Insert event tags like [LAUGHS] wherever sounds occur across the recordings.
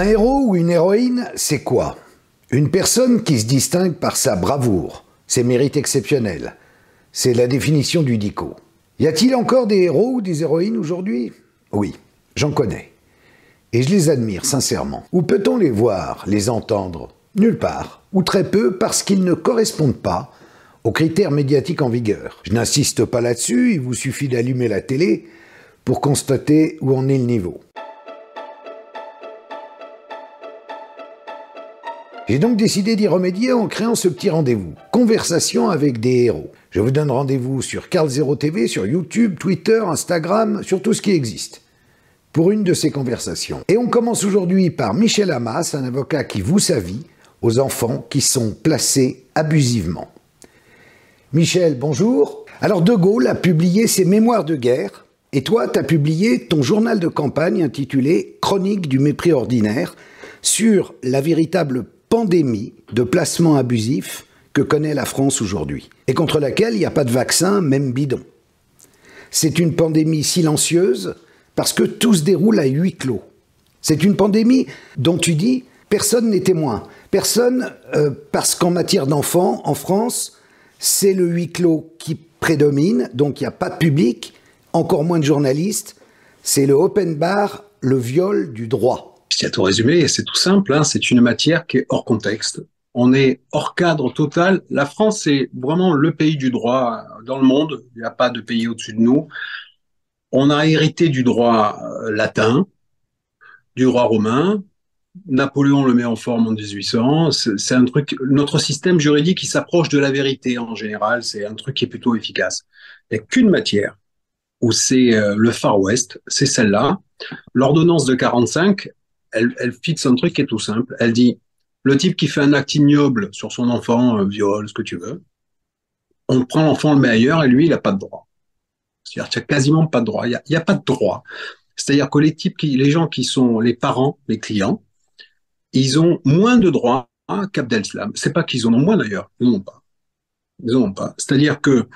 Un héros ou une héroïne, c'est quoi? Une personne qui se distingue par sa bravoure, ses mérites exceptionnels. C'est la définition du dico. Y a-t-il encore des héros ou des héroïnes aujourd'hui? Oui, j'en connais. Et je les admire sincèrement. Où peut-on les voir, les entendre? Nulle part, ou très peu, parce qu'ils ne correspondent pas aux critères médiatiques en vigueur. Je n'insiste pas là-dessus, il vous suffit d'allumer la télé pour constater où en est le niveau. J'ai donc décidé d'y remédier en créant ce petit rendez-vous. Conversation avec des héros. Je vous donne rendez-vous sur Carl Zero TV, sur YouTube, Twitter, Instagram, sur tout ce qui existe. Pour une de ces conversations. Et on commence aujourd'hui par Michel Hamas, un avocat qui voue sa vie aux enfants qui sont placés abusivement. Michel, bonjour. Alors De Gaulle a publié ses mémoires de guerre, et toi, tu as publié ton journal de campagne intitulé Chronique du mépris ordinaire sur la véritable pandémie de placement abusif que connaît la France aujourd'hui, et contre laquelle il n'y a pas de vaccin, même bidon. C'est une pandémie silencieuse parce que tout se déroule à huis clos. C'est une pandémie dont tu dis personne n'est témoin. Personne, euh, parce qu'en matière d'enfants, en France, c'est le huis clos qui prédomine, donc il n'y a pas de public, encore moins de journalistes. C'est le open bar, le viol du droit à tout résumé, c'est tout simple, hein, c'est une matière qui est hors contexte. On est hors cadre total. La France est vraiment le pays du droit dans le monde. Il n'y a pas de pays au-dessus de nous. On a hérité du droit euh, latin, du droit romain. Napoléon le met en forme en 1800. C'est un truc. Notre système juridique qui s'approche de la vérité en général. C'est un truc qui est plutôt efficace. Il n'y a qu'une matière où c'est euh, le Far West, c'est celle-là. L'ordonnance de 45, elle, fixe un truc qui est tout simple. Elle dit, le type qui fait un acte ignoble sur son enfant, un viol, ce que tu veux, on prend l'enfant, le met ailleurs et lui, il n'a pas de droit. C'est-à-dire qu'il n'y a quasiment pas de droit. Il n'y a, pas de droit. C'est-à-dire que les types qui, les gens qui sont les parents, les clients, ils ont moins de droits qu'Abdel-Slam. C'est pas qu'ils en ont moins d'ailleurs. Ils n'en ont pas. Ils n'en ont pas. C'est-à-dire que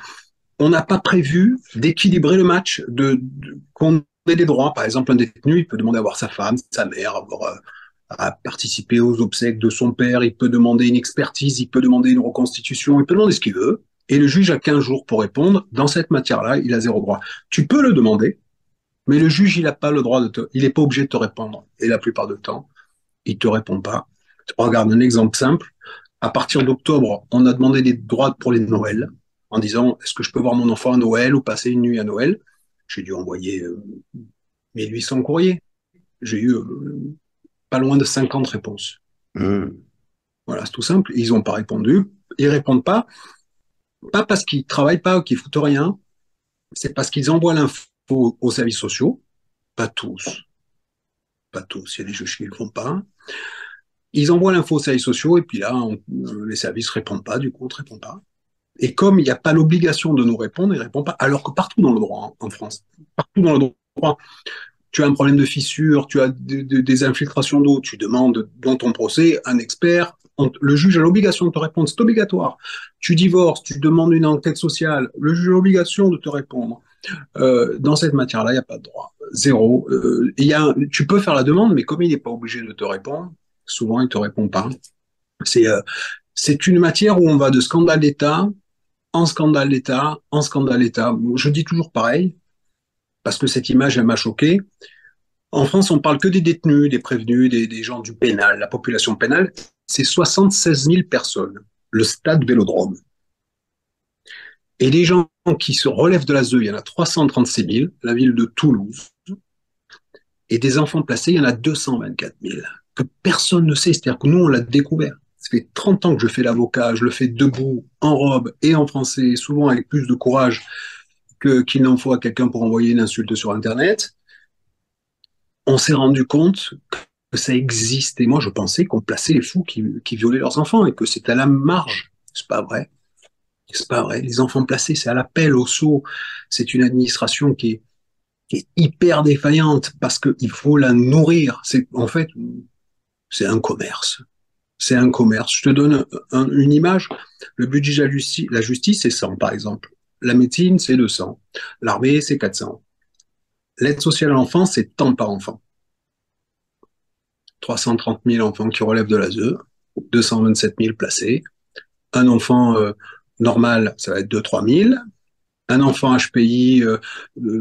on n'a pas prévu d'équilibrer le match, de, de qu'on des droits. Par exemple, un détenu, il peut demander à voir sa femme, sa mère, euh, à participer aux obsèques de son père, il peut demander une expertise, il peut demander une reconstitution, il peut demander ce qu'il veut. Et le juge a 15 jours pour répondre. Dans cette matière-là, il a zéro droit. Tu peux le demander, mais le juge, il n'a pas le droit de te, il n'est pas obligé de te répondre. Et la plupart du temps, il te répond pas. Regarde un exemple simple. À partir d'octobre, on a demandé des droits pour les Noëls, en disant, est-ce que je peux voir mon enfant à Noël ou passer une nuit à Noël? J'ai dû envoyer 1800 euh, courriers. J'ai eu euh, pas loin de 50 réponses. Hmm. Voilà, c'est tout simple. Ils n'ont pas répondu. Ils répondent pas. Pas parce qu'ils travaillent pas ou qu'ils foutent rien. C'est parce qu'ils envoient l'info aux services sociaux. Pas tous. Pas tous. Il y a des juges qui ne le font pas. Ils envoient l'info aux services sociaux et puis là, les services répondent pas. Du coup, on ne répond pas. Et comme il n'y a pas l'obligation de nous répondre, il ne répond pas. Alors que partout dans le droit, en France, partout dans le droit, tu as un problème de fissure, tu as des infiltrations d'eau, tu demandes dans ton procès un expert, le juge a l'obligation de te répondre, c'est obligatoire. Tu divorces, tu demandes une enquête sociale, le juge a l'obligation de te répondre. Euh, dans cette matière-là, il n'y a pas de droit. Zéro. Euh, y a, tu peux faire la demande, mais comme il n'est pas obligé de te répondre, souvent il ne te répond pas. C'est euh, une matière où on va de scandale d'État en scandale d'État, en scandale d'État. Je dis toujours pareil, parce que cette image, elle m'a choqué. En France, on parle que des détenus, des prévenus, des, gens du pénal, la population pénale. C'est 76 000 personnes, le stade Vélodrome. Et les gens qui se relèvent de la ZEU, il y en a 336 000, la ville de Toulouse. Et des enfants placés, il y en a 224 000, que personne ne sait. C'est-à-dire que nous, on l'a découvert. Ça fait 30 ans que je fais l'avocat, je le fais debout, en robe et en français, souvent avec plus de courage qu'il n'en faut à quelqu'un pour envoyer une insulte sur Internet. On s'est rendu compte que ça existe. Et moi, je pensais qu'on plaçait les fous qui, qui violaient leurs enfants et que c'était à la marge. C'est pas vrai. C'est pas vrai. Les enfants placés, c'est à l'appel, au saut. C'est une administration qui est, qui est hyper défaillante parce qu'il faut la nourrir. C'est, en fait, c'est un commerce c'est un commerce. Je te donne une image. Le budget de la justice, c'est 100, par exemple. La médecine, c'est 200. L'armée, c'est 400. L'aide sociale à l'enfant, c'est tant par enfant. 330 000 enfants qui relèvent de l'ASE, 227 000 placés. Un enfant euh, normal, ça va être 2-3 000. Un enfant HPI, euh,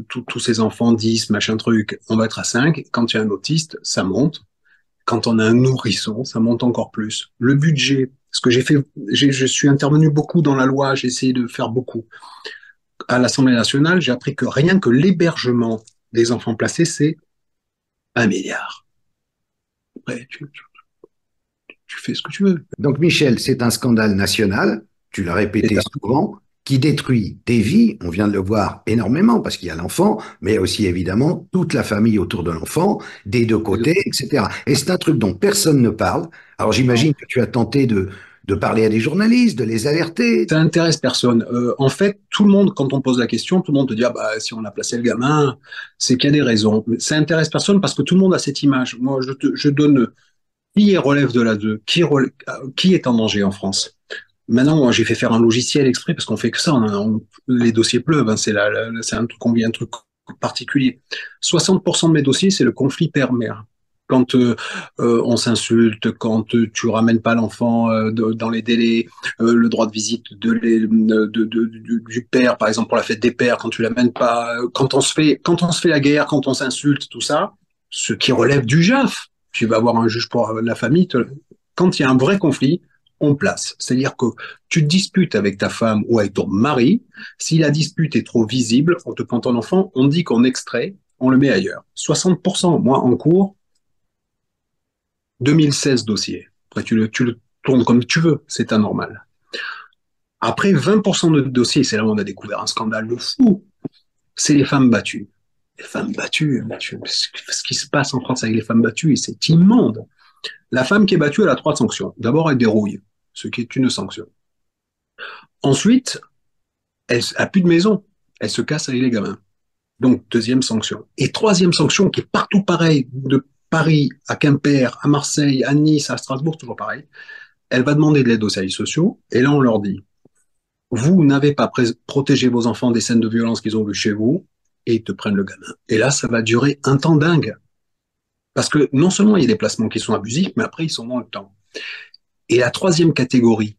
tous ces enfants 10, machin truc, on va être à 5. Quand il y a un autiste, ça monte. Quand on a un nourrisson, ça monte encore plus. Le budget, ce que j'ai fait, je suis intervenu beaucoup dans la loi, j'ai essayé de faire beaucoup. À l'Assemblée nationale, j'ai appris que rien que l'hébergement des enfants placés, c'est un milliard. Après, tu, fais ce que tu veux. Donc, Michel, c'est un scandale national, tu l'as répété souvent, qui détruit des vies, on vient de le voir énormément parce qu'il y a l'enfant, mais aussi évidemment toute la famille autour de l'enfant, des deux côtés, etc. Et c'est un truc dont personne ne parle. Alors j'imagine que tu as tenté de, parler à des journalistes, de les alerter. Ça intéresse personne. Euh, en fait, tout le monde, quand on pose la question, tout le monde te dit ah bah si on a placé le gamin, c'est qu'il y a des raisons. Ça intéresse personne parce que tout le monde a cette image. Moi, je, te, donne qui relève de la 2, qui, qui est en danger en France? Maintenant, j'ai fait faire un logiciel exprès parce qu'on fait que ça. les dossiers pleuvent. Hein, c'est un truc, combien un truc particulier. 60% de mes dossiers, c'est le conflit père-mère quand euh, euh, on s'insulte, quand tu ramènes pas l'enfant euh, dans les délais, le droit de visite de, du père, par exemple pour la fête des pères, quand tu l'amènes pas, quand on se fait, quand on se fait la guerre, quand on s'insulte, tout ça, ce qui relève du JAF. Tu vas avoir un juge pour la famille. Quand il y a un vrai conflit, place. C'est-à-dire que tu te disputes avec ta femme ou avec ton mari. Si la dispute est trop visible, on te prend ton enfant, on dit qu'on extrait, on le met ailleurs. 60%, moi, en cours, 2016 dossiers. Après, tu le, tu le tournes comme tu veux, c'est anormal. Après, 20% de dossiers, c'est là où on a découvert un scandale de fou, c'est les femmes battues. Les femmes battues, ce qui se passe en France avec les femmes battues, c'est immonde. La femme qui est battue, elle a trois sanctions. D'abord, elle dérouille, ce qui est une sanction. Ensuite, elle a plus de maison. Elle se casse avec les gamins. Donc, deuxième sanction. Et troisième sanction, qui est partout pareil, de Paris, à Quimper, à Marseille, à Nice, à Strasbourg, toujours pareil, elle va demander de l'aide aux services sociaux, et là on leur dit, vous n'avez pas protégé vos enfants des scènes de violence qu'ils ont vues chez vous, et ils te prennent le gamin. Et là, ça va durer un temps dingue. Parce que non seulement il y a des placements qui sont abusifs, mais après ils sont dans le temps. Et la troisième catégorie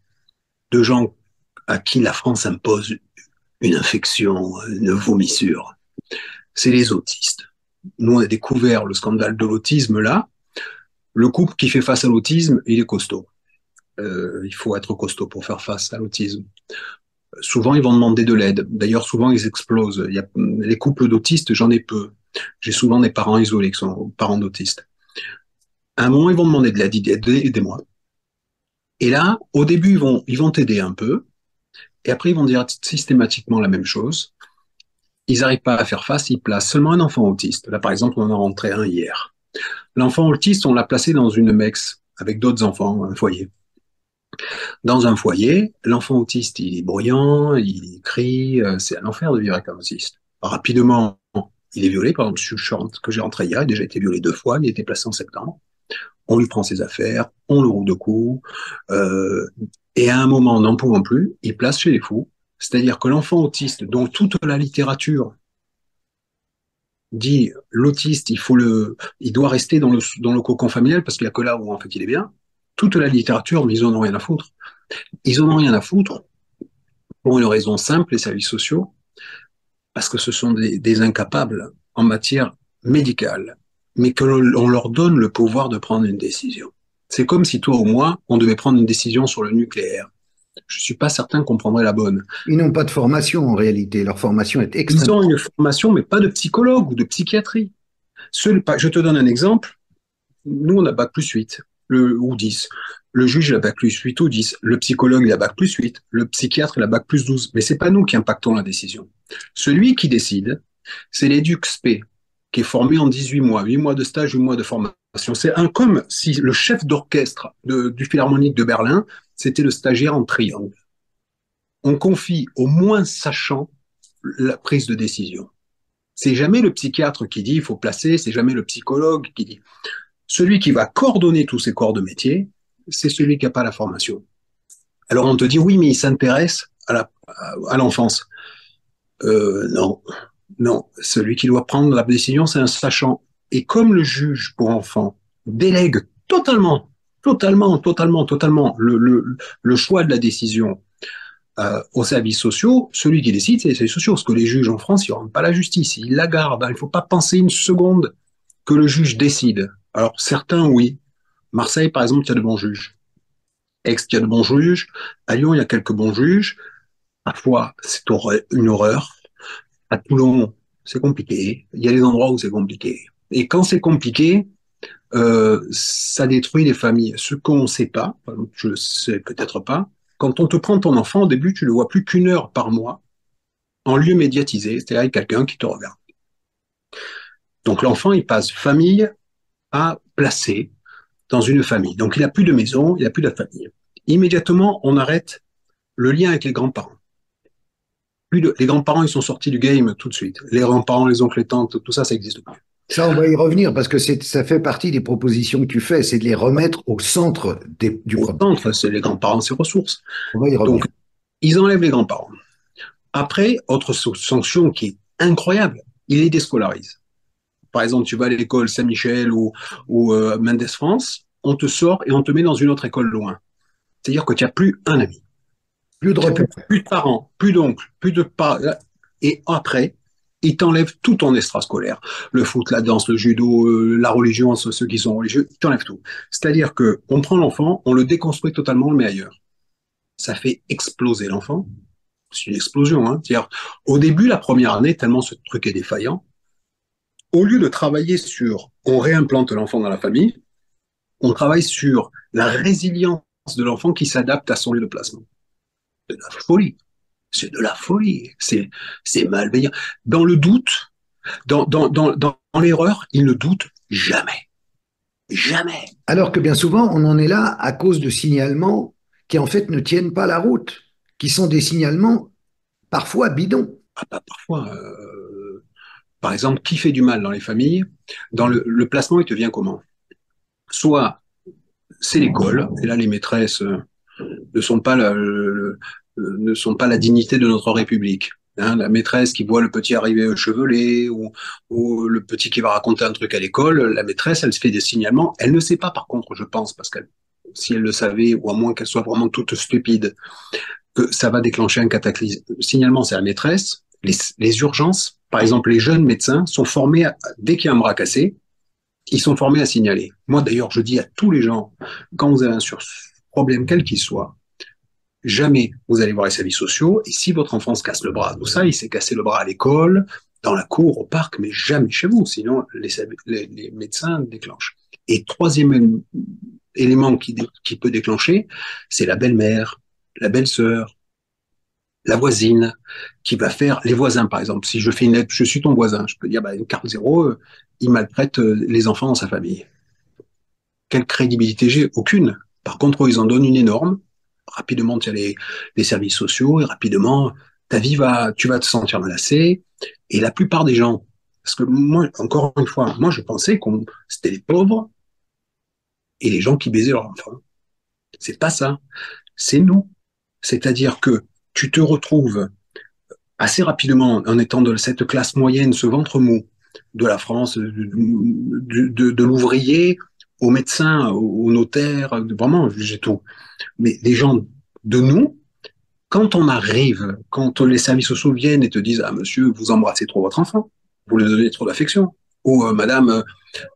de gens à qui la France impose une infection, une vomissure, c'est les autistes nous, on a découvert le scandale de l'autisme là. Le couple qui fait face à l'autisme, il est costaud. Euh, il faut être costaud pour faire face à l'autisme. Souvent, ils vont demander de l'aide. D'ailleurs, souvent, ils explosent. Les couples d'autistes, j'en ai peu. J'ai souvent des parents isolés qui sont parents d'autistes. À un moment, ils vont demander de l'aide, aidez-moi. Et là, au début, ils vont, t'aider un peu. Et après, ils vont dire systématiquement la même chose ils n'arrivent pas à faire face, ils placent seulement un enfant autiste. Là, par exemple, on en a rentré un hier. L'enfant autiste, on l'a placé dans une MEX avec d'autres enfants, un foyer. Dans un foyer, l'enfant autiste, il est bruyant, il crie, euh, c'est un enfer de vivre avec un autiste. Rapidement, il est violé, par exemple, ce que j'ai rentré hier, il a déjà été violé deux fois, il a été placé en septembre. On lui prend ses affaires, on le roule de coups, euh, et à un moment, n'en pouvant plus, il place chez les fous, c'est-à-dire que l'enfant autiste, dont toute la littérature dit l'autiste, il faut le, il doit rester dans le, dans le cocon familial parce qu'il n'y a que là où en fait il est bien. Toute la littérature, mais ils en ont rien à foutre. Ils en ont rien à foutre pour une raison simple, les services sociaux, parce que ce sont des, des incapables en matière médicale, mais que l'on leur donne le pouvoir de prendre une décision. C'est comme si toi ou moi, on devait prendre une décision sur le nucléaire je suis pas certain qu'on prendrait la bonne. Ils n'ont pas de formation en réalité. Leur formation est extrêmement. Ils ont une formation, mais pas de psychologue ou de psychiatrie. je te donne un exemple. Nous, on a bac plus 8 le, ou 10. Le juge, il a bac plus 8 ou 10. Le psychologue, il a bac plus 8. Le psychiatre, il a bac plus 12. Mais c'est pas nous qui impactons la décision. Celui qui décide, c'est l'EduxP, qui est formé en 18 mois, 8 mois de stage, 8 mois de formation. C'est un comme si le chef d'orchestre du Philharmonique de Berlin c'était le stagiaire en triangle. On confie au moins sachant la prise de décision. C'est jamais le psychiatre qui dit il faut placer, c'est jamais le psychologue qui dit. Celui qui va coordonner tous ces corps de métier, c'est celui qui n'a pas la formation. Alors on te dit oui, mais il s'intéresse à l'enfance. euh, non, non. Celui qui doit prendre la décision, c'est un sachant. Et comme le juge pour enfants délègue totalement, totalement, totalement, totalement le, choix de la décision euh, aux services sociaux, celui qui décide, c'est les services sociaux. Parce que les juges en France, ils rendent pas la justice, ils la gardent. Il ne faut pas penser une seconde que le juge décide. Alors certains, oui. Marseille, par exemple, il y a de bons juges. Aix, il y a de bons juges. À Lyon, il y a quelques bons juges. Parfois, c'est une horreur. À Toulon, c'est compliqué. Il y a des endroits où c'est compliqué. Et quand c'est compliqué, euh, ça détruit les familles. Ce qu'on ne sait pas, je ne sais peut-être pas, quand on te prend ton enfant, au début, tu le vois plus qu'une heure par mois en lieu médiatisé, c'est-à-dire quelqu'un qui te regarde. Donc l'enfant, il passe famille à placer dans une famille. Donc il n'a plus de maison, il n'a plus de famille. Immédiatement, on arrête le lien avec les grands-parents. Les grands-parents, ils sont sortis du game tout de suite. Les grands-parents, les oncles, les tantes, tout ça, ça n'existe plus. Ça, on va y revenir parce que ça fait partie des propositions que tu fais, c'est de les remettre au centre du problème. Au centre, c'est les grands-parents, c'est ressources. On va y revenir. Donc, ils enlèvent les grands-parents. Après, autre sanction qui est incroyable, ils les déscolarisent. Par exemple, tu vas à l'école Saint-Michel ou, ou euh, Mendes France, on te sort et on te met dans une autre école loin. C'est-à-dire que tu n'as plus un ami. Plus de, plus, plus de parents, plus d'oncles, plus de parents. Et après, il t'enlève tout ton extrascolaire. Le foot, la danse, le judo, euh, la religion, ceux qui sont religieux, il t'enlève tout. C'est-à-dire que on prend l'enfant, on le déconstruit totalement, on le met ailleurs. Ça fait exploser l'enfant. C'est une explosion. Hein. C'est-à-dire, au début, la première année, tellement ce truc est défaillant, au lieu de travailler sur on réimplante l'enfant dans la famille, on travaille sur la résilience de l'enfant qui s'adapte à son lieu de placement. De la folie c'est de la folie, c'est, c'est malveillant. Dans le doute, dans, dans, dans, dans l'erreur, il ne doute jamais. Jamais. Alors que bien souvent, on en est là à cause de signalements qui en fait ne tiennent pas la route, qui sont des signalements parfois bidons. Ah, bah, parfois. Euh, par exemple, qui fait du mal dans les familles Dans le, le placement, il te vient comment? Soit c'est l'école, et là les maîtresses euh, ne sont pas le, euh, ne sont pas la dignité de notre République. Hein, la maîtresse qui voit le petit arriver chevelé ou, ou le petit qui va raconter un truc à l'école, la maîtresse, elle se fait des signalements. Elle ne sait pas, par contre, je pense, parce qu'elle, si elle le savait, ou à moins qu'elle soit vraiment toute stupide, que ça va déclencher un cataclysme. Le signalement, c'est la maîtresse. Les, les, urgences, par exemple, les jeunes médecins sont formés, à, dès qu'il y a un bras cassé, ils sont formés à signaler. Moi, d'ailleurs, je dis à tous les gens, quand vous avez un problème quel qu'il soit, jamais vous allez voir les services sociaux. Et si votre enfant se casse le bras, tout ça, il s'est cassé le bras à l'école, dans la cour, au parc, mais jamais chez vous. Sinon, les, médecins déclenchent. Et troisième élément qui, qui peut déclencher, c'est la belle-mère, la belle-sœur, la voisine, qui va faire les voisins, par exemple. Si je fais une lettre, je suis ton voisin, je peux dire, bah, une carte zéro, euh, il maltraite euh, les enfants dans sa famille. Quelle crédibilité j'ai? Aucune. Par contre, ils en donnent une énorme rapidement tu as les, les, services sociaux et rapidement ta vie va, tu vas te sentir menacé. Et la plupart des gens, parce que moi, encore une fois, moi je pensais qu'on c'était les pauvres et les gens qui baisaient leurs enfants. C'est pas ça. C'est nous. C'est-à-dire que tu te retrouves assez rapidement en étant de cette classe moyenne, ce ventre mou de la France, de, l'ouvrier au médecin, au notaire, vraiment, j'ai tout. Mais les gens de nous, quand on arrive, quand les services sociaux viennent et te disent ah monsieur vous embrassez trop votre enfant, vous lui donnez trop d'affection, ou euh, madame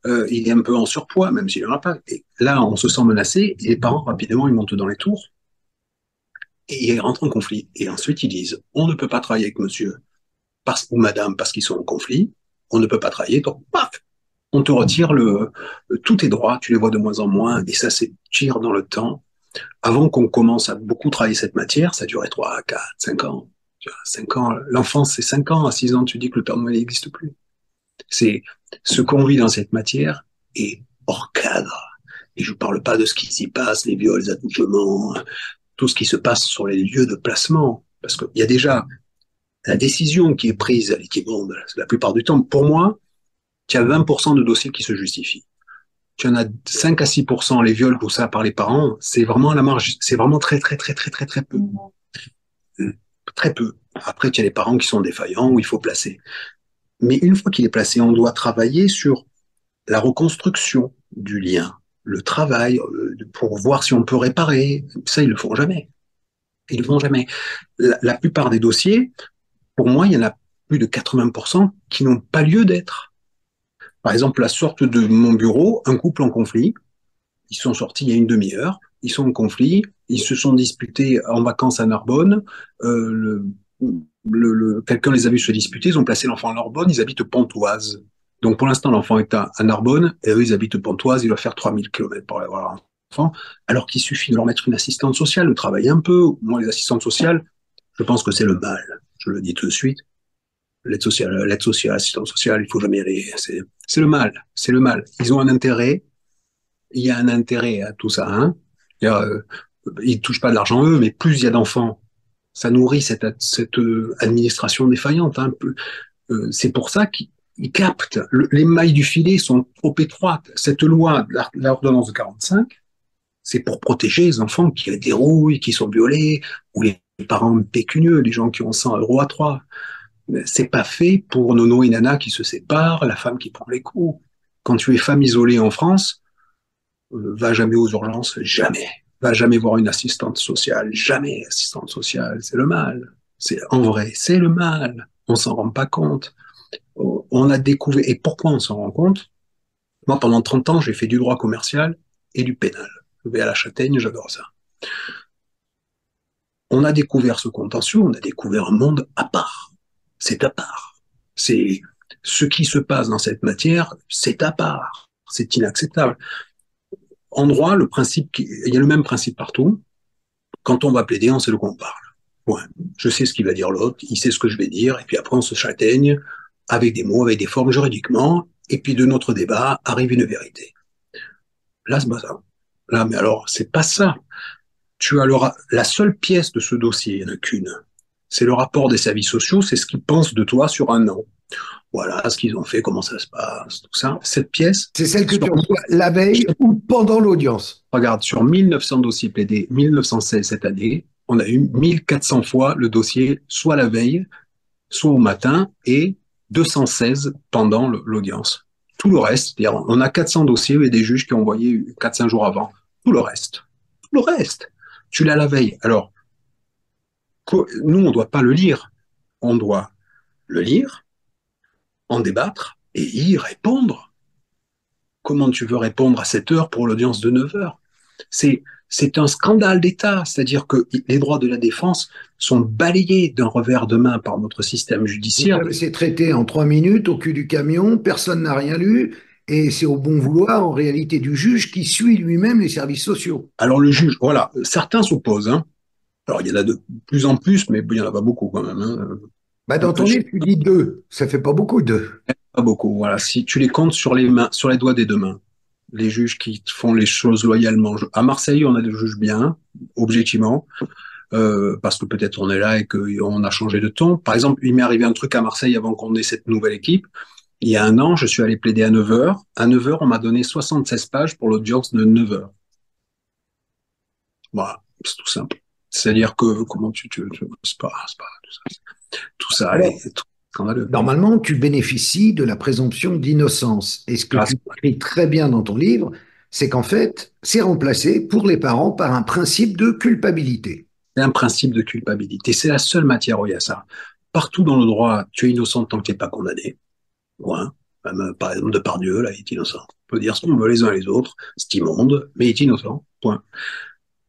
euh, il est un peu en surpoids même s'il n'en a pas. Et là on se sent menacé et les parents rapidement ils montent dans les tours et ils rentrent en conflit. Et ensuite ils disent on ne peut pas travailler avec monsieur ou madame parce qu'ils sont en conflit, on ne peut pas travailler donc paf on te retire le, tous tes droits, tu les vois de moins en moins, et ça s'étire dans le temps. Avant qu'on commence à beaucoup travailler cette matière, ça durait 3, 4, 5 ans. 5 ans, l'enfance c'est 5 ans, à 6 ans tu dis que le Père Noël n'existe plus. C'est ce qu'on vit dans cette matière est hors cadre. Et je ne parle pas de ce qui s'y passe, les viols, les tout ce qui se passe sur les lieux de placement. Parce qu'il y a déjà la décision qui est prise à l'équibonde, la plupart du temps, pour moi, tu as 20% de dossiers qui se justifient. Tu en as 5 à 6% les viols, tout ça, par les parents. C'est vraiment la marge, c'est vraiment très, très, très, très, très, très peu. Très peu. Après, tu as les parents qui sont défaillants, où il faut placer. Mais une fois qu'il est placé, on doit travailler sur la reconstruction du lien. le travail, pour voir si on peut réparer. Ça, ils le font jamais. Ils le font jamais. La, la plupart des dossiers, pour moi, il y en a plus de 80% qui n'ont pas lieu d'être. Par exemple, la sorte de mon bureau, un couple en conflit, ils sont sortis il y a une demi-heure, ils sont en conflit, ils se sont disputés en vacances à Narbonne, euh, quelqu'un les a vus se disputer, ils ont placé l'enfant à Narbonne, ils habitent Pontoise. Donc pour l'instant, l'enfant est à, à, Narbonne, et eux, ils habitent Pontoise, il doit faire 3000 km pour aller voir l'enfant, alors qu'il suffit de leur mettre une assistante sociale, de travailler un peu. Moi, les assistantes sociales, je pense que c'est le mal, je le dis tout de suite. L'aide sociale, l'aide sociale, l'assistance sociale, il faut jamais aller. C'est, c'est le mal, c'est le mal. Ils ont un intérêt, il y a un intérêt à tout ça. Hein. Il a, euh, touchent pas de l'argent eux, mais plus il y a d'enfants, ça nourrit cette, cette euh, administration défaillante. Hein. Euh, c'est pour ça qu'ils captent. Le, les mailles du filet sont trop étroites. Cette loi, l'ordonnance de 45, c'est pour protéger les enfants qui dérouillent, qui sont violés, ou les parents pécunieux, les gens qui ont 100 euros à 3. C'est pas fait pour Nono et Nana qui se séparent, la femme qui prend les coups. Quand tu es femme isolée en France, euh, va jamais aux urgences, jamais. Va jamais voir une assistante sociale, jamais assistante sociale, c'est le mal. C'est en vrai, c'est le mal. On s'en rend pas compte. On a découvert. Et pourquoi on s'en rend compte? Moi, pendant 30 ans, j'ai fait du droit commercial et du pénal. Je vais à la Châtaigne, j'adore ça. On a découvert ce contentieux, on a découvert un monde à part. C'est à part. C'est ce qui se passe dans cette matière, c'est à part. C'est inacceptable. En droit, le principe, il y a le même principe partout. Quand on va plaider, on sait de quoi on parle. Ouais. Je sais ce qu'il va dire l'autre, il sait ce que je vais dire, et puis après on se châtaigne avec des mots, avec des formes juridiquement, et puis de notre débat arrive une vérité. Là, c'est pas ça. Là, mais alors, c'est pas ça. Tu as le la seule pièce de ce dossier, il n'y en a qu'une. C'est le rapport des services sociaux, c'est ce qu'ils pensent de toi sur un an. Voilà ce qu'ils ont fait, comment ça se passe, tout ça. Cette pièce. C'est celle que tu reçois la veille ou pendant l'audience. Regarde, sur 1900 dossiers plaidés, 1916 cette année, on a eu 1400 fois le dossier, soit la veille, soit au matin, et 216 pendant l'audience. Tout le reste, c'est-à-dire on a 400 dossiers et des juges qui ont envoyé 4-5 jours avant. Tout le reste. Tout le reste. Tu l'as la veille. Alors, nous, on ne doit pas le lire. On doit le lire, en débattre et y répondre. Comment tu veux répondre à cette heure pour l'audience de 9 heures? C'est c'est un scandale d'État, c'est-à-dire que les droits de la défense sont balayés d'un revers de main par notre système judiciaire. C'est traité en trois minutes au cul du camion, personne n'a rien lu, et c'est au bon vouloir en réalité du juge qui suit lui-même les services sociaux. Alors le juge, voilà, certains s'opposent. Hein. Alors il y en a de plus en plus, mais il y en a pas beaucoup quand même. Hein. Bah dans ton livre, tu dis deux. Ça fait pas beaucoup, deux. Pas beaucoup, voilà. Si tu les comptes sur les mains, sur les doigts des deux mains, les juges qui font les choses loyalement. À Marseille, on a des juges bien, objectivement, euh, parce que peut-être on est là et qu'on a changé de ton. Par exemple, il m'est arrivé un truc à Marseille avant qu'on ait cette nouvelle équipe. Il y a un an, je suis allé plaider à 9 heures. À 9 heures, on m'a donné 76 pages pour l'audience de 9 heures. Voilà, c'est tout simple. C'est-à-dire que, comment tu, tu, tu c'est pas, c'est pas tout ça tout ça est tout scandaleux. Normalement, tu bénéficies de la présomption d'innocence. Et ce que ah, tu écris très bien dans ton livre, c'est qu'en fait, c'est remplacé pour les parents par un principe de culpabilité. C'est un principe de culpabilité. C'est la seule matière où il y a ça. Partout dans le droit, tu es innocent tant que tu n'es pas condamné. Même, par exemple, de par Dieu, là, il est innocent. On peut dire ce qu'on veut les uns et les autres, c'est immonde, mais il est innocent. Point.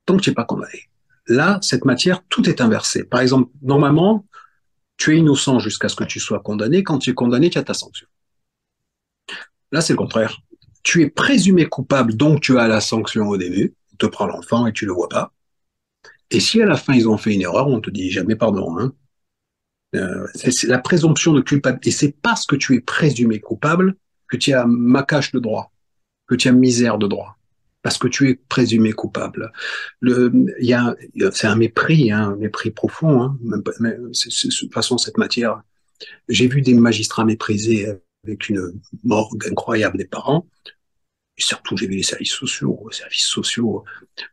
Tant que tu n'es pas condamné. Là, cette matière, tout est inversé. Par exemple, normalement, tu es innocent jusqu'à ce que tu sois condamné. Quand tu es condamné, tu as ta sanction. Là, c'est le contraire. Tu es présumé coupable, donc tu as la sanction au début. On te prend l'enfant et tu le vois pas. Et si à la fin ils ont fait une erreur, on te dit jamais pardon. Hein. Euh, c'est la présomption de culpabilité. Et c'est parce que tu es présumé coupable que tu as macache de droit, que tu as misère de droit parce que tu es présumé coupable. Le, y a, c'est un mépris, hein, un mépris profond. Hein, de toute façon, cette matière. J'ai vu des magistrats méprisés avec une morgue incroyable des parents. Et surtout, j'ai vu les services sociaux. Les services sociaux,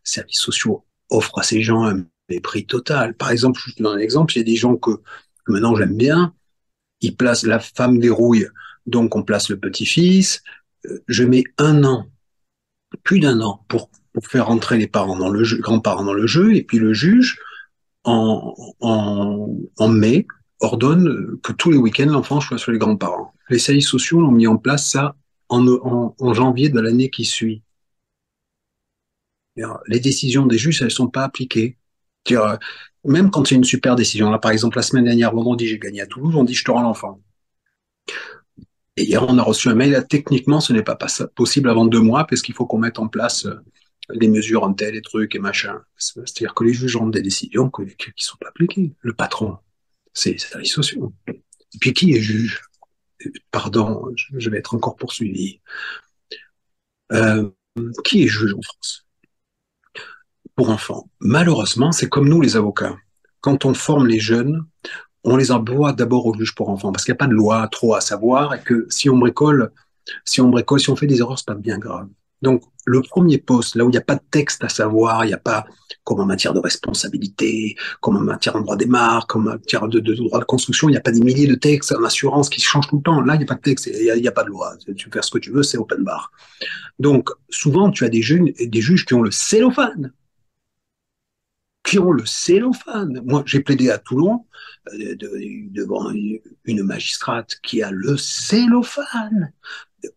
services sociaux offrent à ces gens un mépris total. Par exemple, je te donne un exemple. Il y a des gens que, maintenant j'aime bien. Ils placent la femme dérouille, donc on place le petit-fils. Je mets un an plus d'un an pour, faire entrer les parents dans le jeu, grands-parents dans le jeu, et puis le juge, en, mai, ordonne que tous les week-ends, l'enfant soit sur les grands-parents. Les services sociaux ont mis en place ça en, en, janvier de l'année qui suit. Les décisions des juges, elles sont pas appliquées. Même quand c'est une super décision. Là, par exemple, la semaine dernière, vendredi, j'ai gagné à Toulouse, on dit je te rends l'enfant. Et hier, on a reçu un mail. techniquement, ce n'est pas possible avant deux mois parce qu'il faut qu'on mette en place euh, des mesures en tel et trucs et machin. C'est-à-dire que les juges rendent des décisions qui ne sont pas appliquées. Le patron, c'est les services sociaux. Et puis qui est juge? Pardon, je vais être encore poursuivi. Euh, qui est juge en France? Pour enfants. Malheureusement, c'est comme nous les avocats. Quand on forme les jeunes, on les envoie d'abord au juge pour enfants parce qu'il n'y a pas de loi trop à savoir et que si on bricole, si on bricole, si on fait des erreurs, c'est pas bien grave. Donc, le premier poste, là où il n'y a pas de texte à savoir, il n'y a pas, comme en matière de responsabilité, comme en matière de droit des marques, comme en matière de, droit de construction, il n'y a pas des milliers de textes en assurance qui changent tout le temps. Là, il n'y a pas de texte, il n'y a, pas de loi. Tu faire ce que tu veux, c'est open bar. Donc, souvent, tu as des juges, des juges qui ont le cellophane qui ont le cellophane. Moi, j'ai plaidé à Toulon euh, devant une magistrate qui a le cellophane.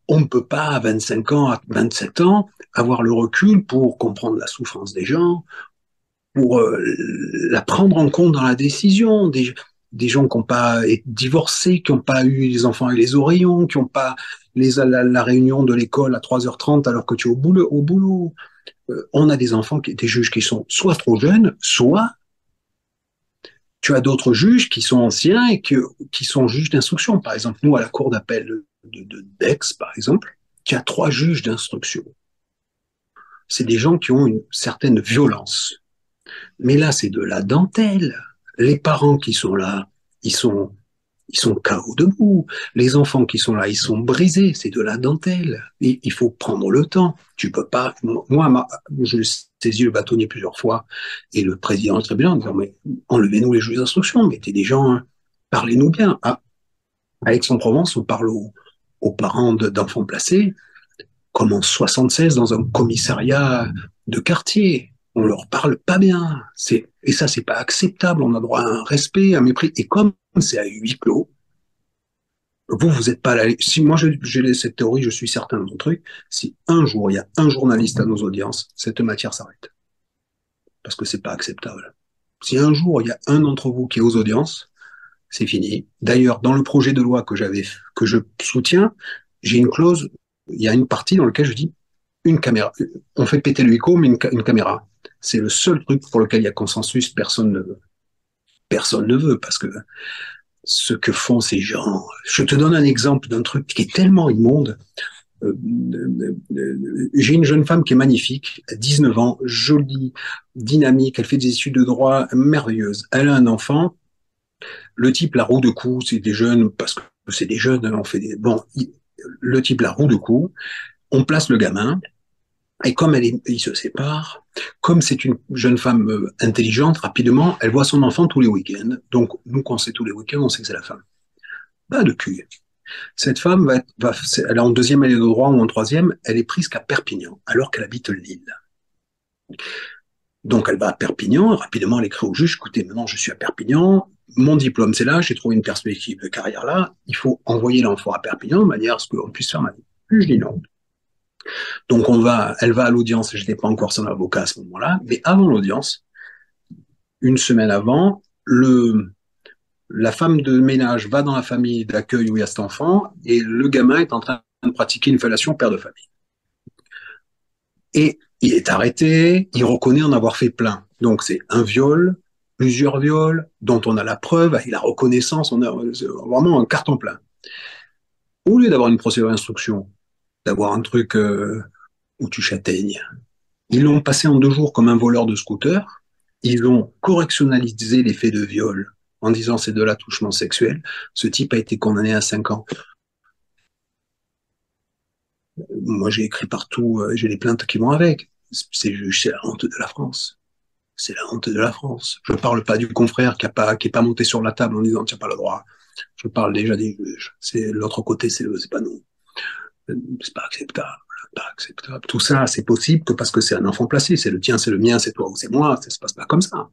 On ne peut pas, à 25 ans, à 27 ans, avoir le recul pour comprendre la souffrance des gens, pour euh, la prendre en compte dans la décision. Des, des gens qui n'ont pas été divorcés, qui n'ont pas eu des enfants avec les oreillons, qui n'ont pas les, la, réunion de l'école à 3h30 alors que tu es. Au boulot. Euh, on a des enfants, qui, des juges qui sont soit trop jeunes, soit tu as d'autres juges qui sont anciens et que, qui sont juges d'instruction. Par exemple, nous, à la cour d'appel de, de, d'Aix, par exemple, tu as trois juges d'instruction. C'est des gens qui ont une certaine violence. Mais là, c'est de la dentelle. Les parents qui sont là, ils sont ils sont KO debout. Les enfants qui sont là, ils sont brisés. C'est de la dentelle. il faut prendre le temps. Tu peux pas. Moi, je saisi le bâtonnier plusieurs fois et le président du tribunal en disant mais enlevez-nous les juges d'instruction, mettez des gens, hein. parlez-nous bien. Ah, à Aix-en-Provence, on parle aux, parents d'enfants placés comme en 76 dans un commissariat de quartier. On leur parle pas bien. Et ça c'est pas acceptable. On a droit à un respect, un mépris. Et comme c'est à huis clos. Vous, vous n'êtes pas là. Si moi j'ai cette théorie, je suis certain de mon truc. Si un jour il y a un journaliste à nos audiences, cette matière s'arrête. Parce que c'est pas acceptable. Si un jour il y a un d'entre vous qui est aux audiences, c'est fini. D'ailleurs, dans le projet de loi que j'avais, que je soutiens, j'ai une clause, il y a une partie dans laquelle je dis une caméra. On fait péter le mais une, une caméra. C'est le seul truc pour lequel il y a consensus, personne ne veut personne ne veut parce que ce que font ces gens. Je te donne un exemple d'un truc qui est tellement immonde. Euh, j'ai une jeune femme qui est magnifique, 19 ans, jolie, dynamique, elle fait des études de droit merveilleuses. Elle a un enfant. Le type la roue de cou, c'est des jeunes parce que c'est des jeunes. On fait des bon. Le type la roue de cou. On place le gamin. Et comme elle est, il se sépare, comme c'est une jeune femme euh, intelligente, rapidement, elle voit son enfant tous les week-ends. Donc, nous, quand c'est tous les week-ends, on sait que c'est la femme. Pas de cul. Cette femme va, va, elle est en deuxième année de droit ou en troisième, elle est prise qu'à Perpignan, alors qu'elle habite Lille. Donc, elle va à Perpignan, rapidement, elle écrit au juge, écoutez, maintenant, je suis à Perpignan, mon diplôme, c'est là, j'ai trouvé une perspective de carrière là, il faut envoyer l'enfant à Perpignan de manière à ce qu'on puisse faire ma vie. Je dis non. Donc on va, elle va à l'audience, je n'étais pas encore son avocat à ce moment-là, mais avant l'audience, une semaine avant, la femme de ménage va dans la famille d'accueil où il y a cet enfant et le gamin est en train de pratiquer une fellation père de famille. Et il est arrêté, il reconnaît en avoir fait plein. Donc c'est un viol, plusieurs viols dont on a la preuve, et la reconnaissance, on a vraiment un carton plein. Au lieu d'avoir une procédure d'instruction d'avoir un truc euh, où tu châtaignes. Ils l'ont passé en deux jours comme un voleur de scooter. Ils ont correctionnalisé les faits de viol en disant c'est de l'attouchement sexuel. Ce type a été condamné à cinq ans. Moi, j'ai écrit partout, euh, j'ai les plaintes qui vont avec. C'est la honte de la France. C'est la honte de la France. Je parle pas du confrère qui a pas, monté sur la table en disant, tiens, pas le droit. Je parle déjà des juges. L'autre côté, c'est pas nous c'est pas acceptable. pas acceptable. Tout ça, c'est possible que parce que c'est un enfant placé. C'est le tien, c'est le mien, c'est toi ou c'est moi. Ça se passe pas comme ça.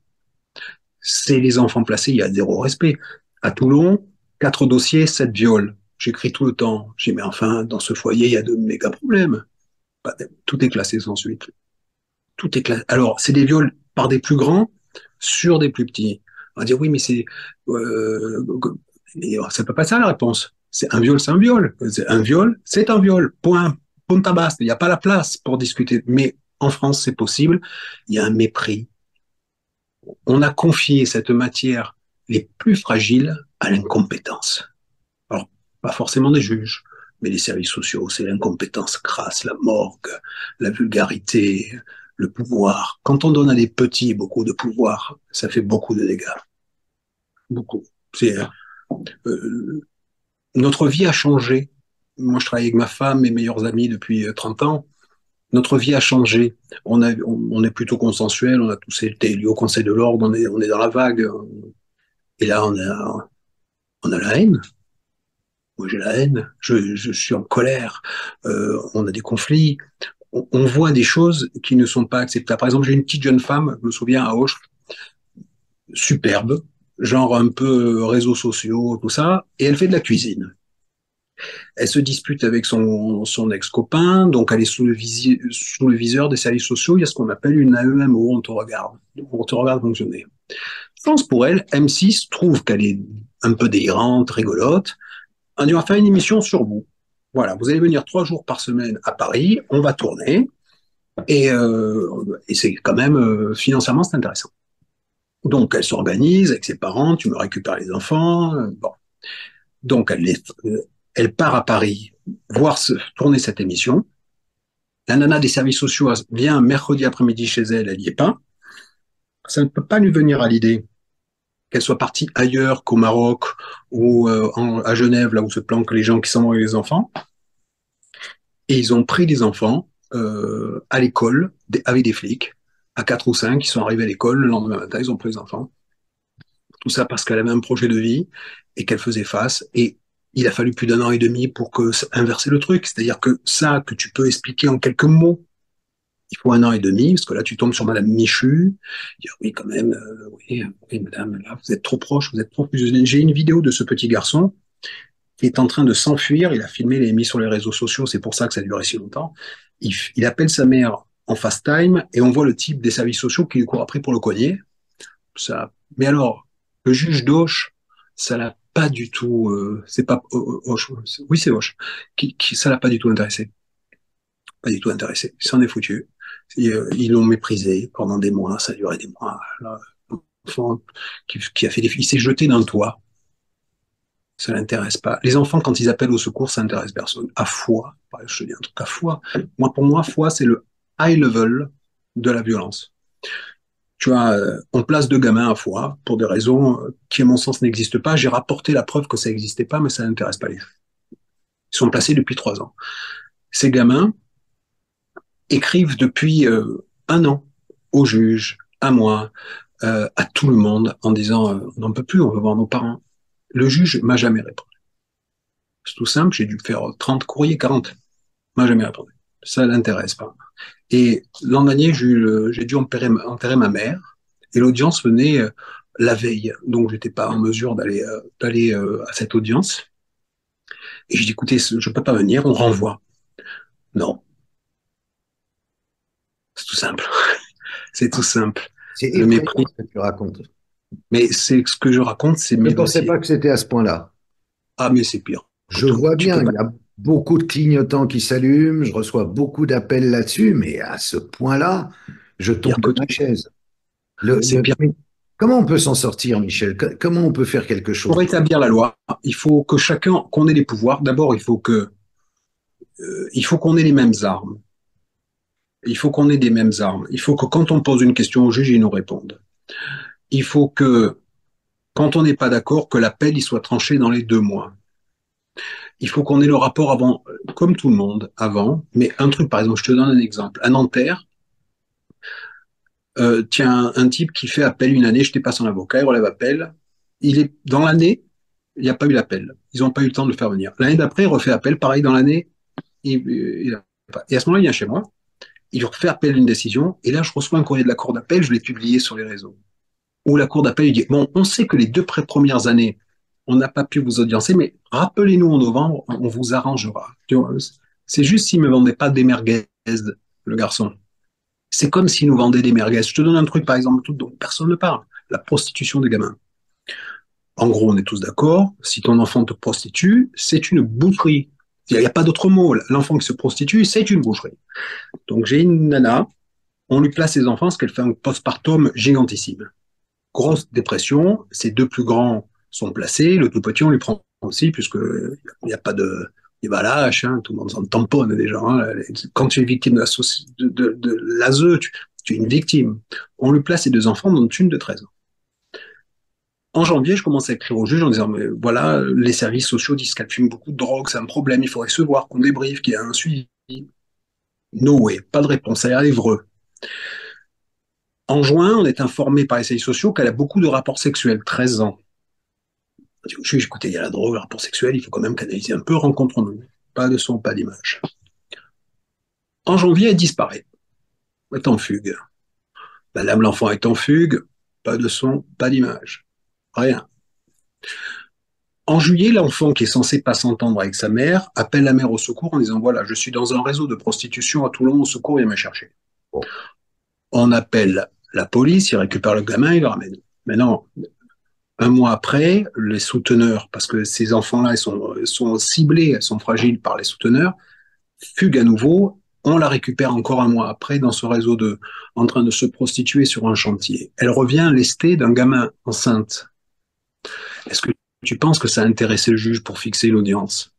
C'est les enfants placés, il y a zéro respect. À Toulon, quatre dossiers, sept viols. J'écris tout le temps. J'ai mais enfin, dans ce foyer, il y a de méga problèmes. Tout est classé sans suite. Tout est classé. Alors, c'est des viols par des plus grands sur des plus petits. On va dire oui, mais c'est, euh, c'est pas ça la réponse. C'est un viol, c'est un viol. Un viol, c'est un viol. Point. Punta basta. Il n'y a pas la place pour discuter. Mais en France, c'est possible. Il y a un mépris. On a confié cette matière les plus fragiles à l'incompétence. Alors, pas forcément des juges, mais les services sociaux, c'est l'incompétence crasse, la morgue, la vulgarité, le pouvoir. Quand on donne à des petits beaucoup de pouvoir, ça fait beaucoup de dégâts. Beaucoup. C'est euh, notre vie a changé. Moi, je travaille avec ma femme, mes meilleurs amis depuis 30 euh, ans. Notre vie a changé. On, est plutôt consensuel. On a tous été élus au Conseil de l'ordre. On est, dans la vague. Et là, on a, la haine. Moi, j'ai la haine. Je, je, suis en colère. Euh, on a des conflits. On, on, voit des choses qui ne sont pas acceptables. Par exemple, j'ai une petite jeune femme, je me souviens, à Auch, superbe, genre un peu réseaux sociaux, tout ça, et elle fait de la cuisine. Elle se dispute avec son, son ex-copain, donc elle est sous le, sous le viseur des services sociaux. Il y a ce qu'on appelle une AEMO, on te regarde, on te regarde fonctionner. Je pense pour elle, M6 trouve qu'elle est un peu délirante, rigolote. On dit on va faire une émission sur vous. Voilà, vous allez venir trois jours par semaine à Paris, on va tourner, et, euh, et c'est quand même euh, financièrement c'est intéressant. Donc, elle s'organise avec ses parents, tu me récupères les enfants. Euh, bon. Donc, elle, euh, elle part à Paris voir se tourner cette émission. La nana des services sociaux vient mercredi après-midi chez elle, elle n'y est pas. Ça ne peut pas lui venir à l'idée qu'elle soit partie ailleurs qu'au Maroc ou euh, à Genève, là où se planquent les gens qui sont avec les enfants. Et ils ont pris les enfants à l'école avec des flics à quatre ou cinq qui sont arrivés à l'école le lendemain matin, ils ont pris les enfants. Tout ça parce qu'elle avait un projet de vie et qu'elle faisait face. Et il a fallu plus d'un an et demi pour que inverser le truc. C'est-à-dire que ça que tu peux expliquer en quelques mots, il faut un an et demi, parce que là tu tombes sur Madame Michu. Dire oui quand même, euh, oui, Madame, là vous êtes trop proche, vous êtes trop. J'ai une vidéo de ce petit garçon qui est en train de s'enfuir. Il a filmé, il l'a mis sur les réseaux sociaux. C'est pour ça que ça a duré si longtemps. Il appelle sa mère en fast time et on voit le type des services sociaux qui lui court après pour le cogner. Ça, mais alors, le juge d'Auch, ça l'a pas du tout, euh, c'est pas Auch, oui c'est Auch, qui, qui, ça l'a pas du tout intéressé. Pas du tout intéressé. Il s'en est foutu. Euh, ils l'ont méprisé pendant des mois, ça a duré des mois. Là, enfant qui, qui a fait des, il s'est jeté dans le toit. Ça l'intéresse pas. Les enfants, quand ils appellent au secours, ça intéresse personne. À foi, je te dis un truc à foi. Moi, pour moi, foi, c'est le high level de la violence. Tu vois, euh, on place deux gamins à fois pour des raisons euh, qui, à mon sens, n'existent pas. J'ai rapporté la preuve que ça n'existait pas, mais ça n'intéresse pas les. Ils sont placés depuis trois ans. Ces gamins écrivent depuis euh, un an au juge, à moi, à tout le monde, en disant on n'en peut plus, on veut voir nos parents. Le juge m'a jamais répondu. C'est tout simple, j'ai dû faire 30 courriers, 40. M'a jamais répondu. Ça l'intéresse pas. Et l'an dernier, j'ai dû enterrer, enterrer, ma mère, et l'audience venait euh, la veille, donc j'étais pas en mesure d'aller euh, d'aller euh, à cette audience. Et j'ai dit, écoutez, je peux pas venir, on renvoie. Non. C'est tout simple. [LAUGHS] c'est tout simple. C'est le mépris que tu racontes. Mais c'est ce que je raconte, c'est. Je ne pensais pas que c'était à ce point-là. Ah, mais c'est pire. Je vois bien, il y a beaucoup de clignotants qui s'allument, je reçois beaucoup d'appels là-dessus, mais à ce point-là, je tombe de ma chaise. Comment on peut s'en sortir, Michel? Comment on peut faire quelque chose? Pour établir la loi, il faut que chacun, qu'on ait les pouvoirs. D'abord, il faut que, euh, il faut qu'on ait les mêmes armes. Il faut qu'on ait des mêmes armes. Il faut que quand on pose une question au juge, il nous réponde. Il faut que, quand on n'est pas d'accord, que l'appel il soit tranché dans les deux mois il faut qu'on ait le rapport avant, comme tout le monde, avant. Mais un truc, par exemple, je te donne un exemple. À Nanterre, euh, tiens, un, type qui fait appel une année, je t'ai pas son avocat, il relève appel. Il est dans l'année, il n'y a pas eu l'appel. Ils n'ont pas eu le temps de le faire venir. L'année d'après, il refait appel, pareil dans l'année. Il, pas. Et à ce moment-là, il vient chez moi, il refait appel d'une décision, et là, je reçois un courrier de la cour d'appel, je l'ai publié sur les réseaux. Où la cour d'appel dit, bon, on sait que les deux premières années, on n'a pas pu vous audiencer, mais rappelez-nous en novembre, on vous arrangera. C'est juste s'il me vendait pas des merguez, le garçon. C'est comme s'il nous vendait des merguez. Je te donne un truc, par exemple, dont personne ne parle. La prostitution des gamins. En gros, on est tous d'accord. Si ton enfant te prostitue, c'est une boucherie. Il n'y a, pas d'autre mot. L'enfant qui se prostitue, c'est une boucherie. Donc j'ai une nana, on lui place ses enfants parce qu'elle fait un postpartum gigantissime. Grosse dépression, ses deux plus grands sont placés, le tout petit on lui prend aussi puisque il n'y a pas de va lâche, hein, tout le monde s'en tamponne déjà. Hein. Quand tu es victime de, de, de, l'ASE, tu, es une victime. On lui place ses deux enfants, dont une de 13 ans. En janvier, je commence à écrire au juge en disant, mais voilà, les services sociaux disent qu'elle fume beaucoup de drogue, c'est un problème, il faudrait se voir, qu'on débriefe, qu'il y a un suivi. No way, pas de réponse, ça arrive heureux. En juin, on est informé par les services sociaux qu'elle a beaucoup de rapports sexuels, 13 ans. Je juge, écoutez, il y a la drogue, le rapport sexuel, il faut quand même canaliser un peu, rencontrons-nous. Pas de son, pas d'image. En janvier, elle disparaît. Elle est en fugue. Madame l'enfant est en fugue, pas de son, pas d'image. Rien. En juillet, l'enfant qui est censé pas s'entendre avec sa mère appelle la mère au secours en disant voilà, je suis dans un réseau de prostitution à Toulon, au secours, il me chercher. On appelle la police, il récupère le gamin, il le ramène. Maintenant, un mois après, les souteneurs, parce que ces enfants-là, sont ciblés, ils sont fragiles par les souteneurs, fuguent à nouveau. On la récupère encore un mois après dans ce réseau de, en train de se prostituer sur un chantier. Elle revient lestée d'un gamin enceinte est-ce que tu penses que ça a intéressé le juge pour fixer l'audience?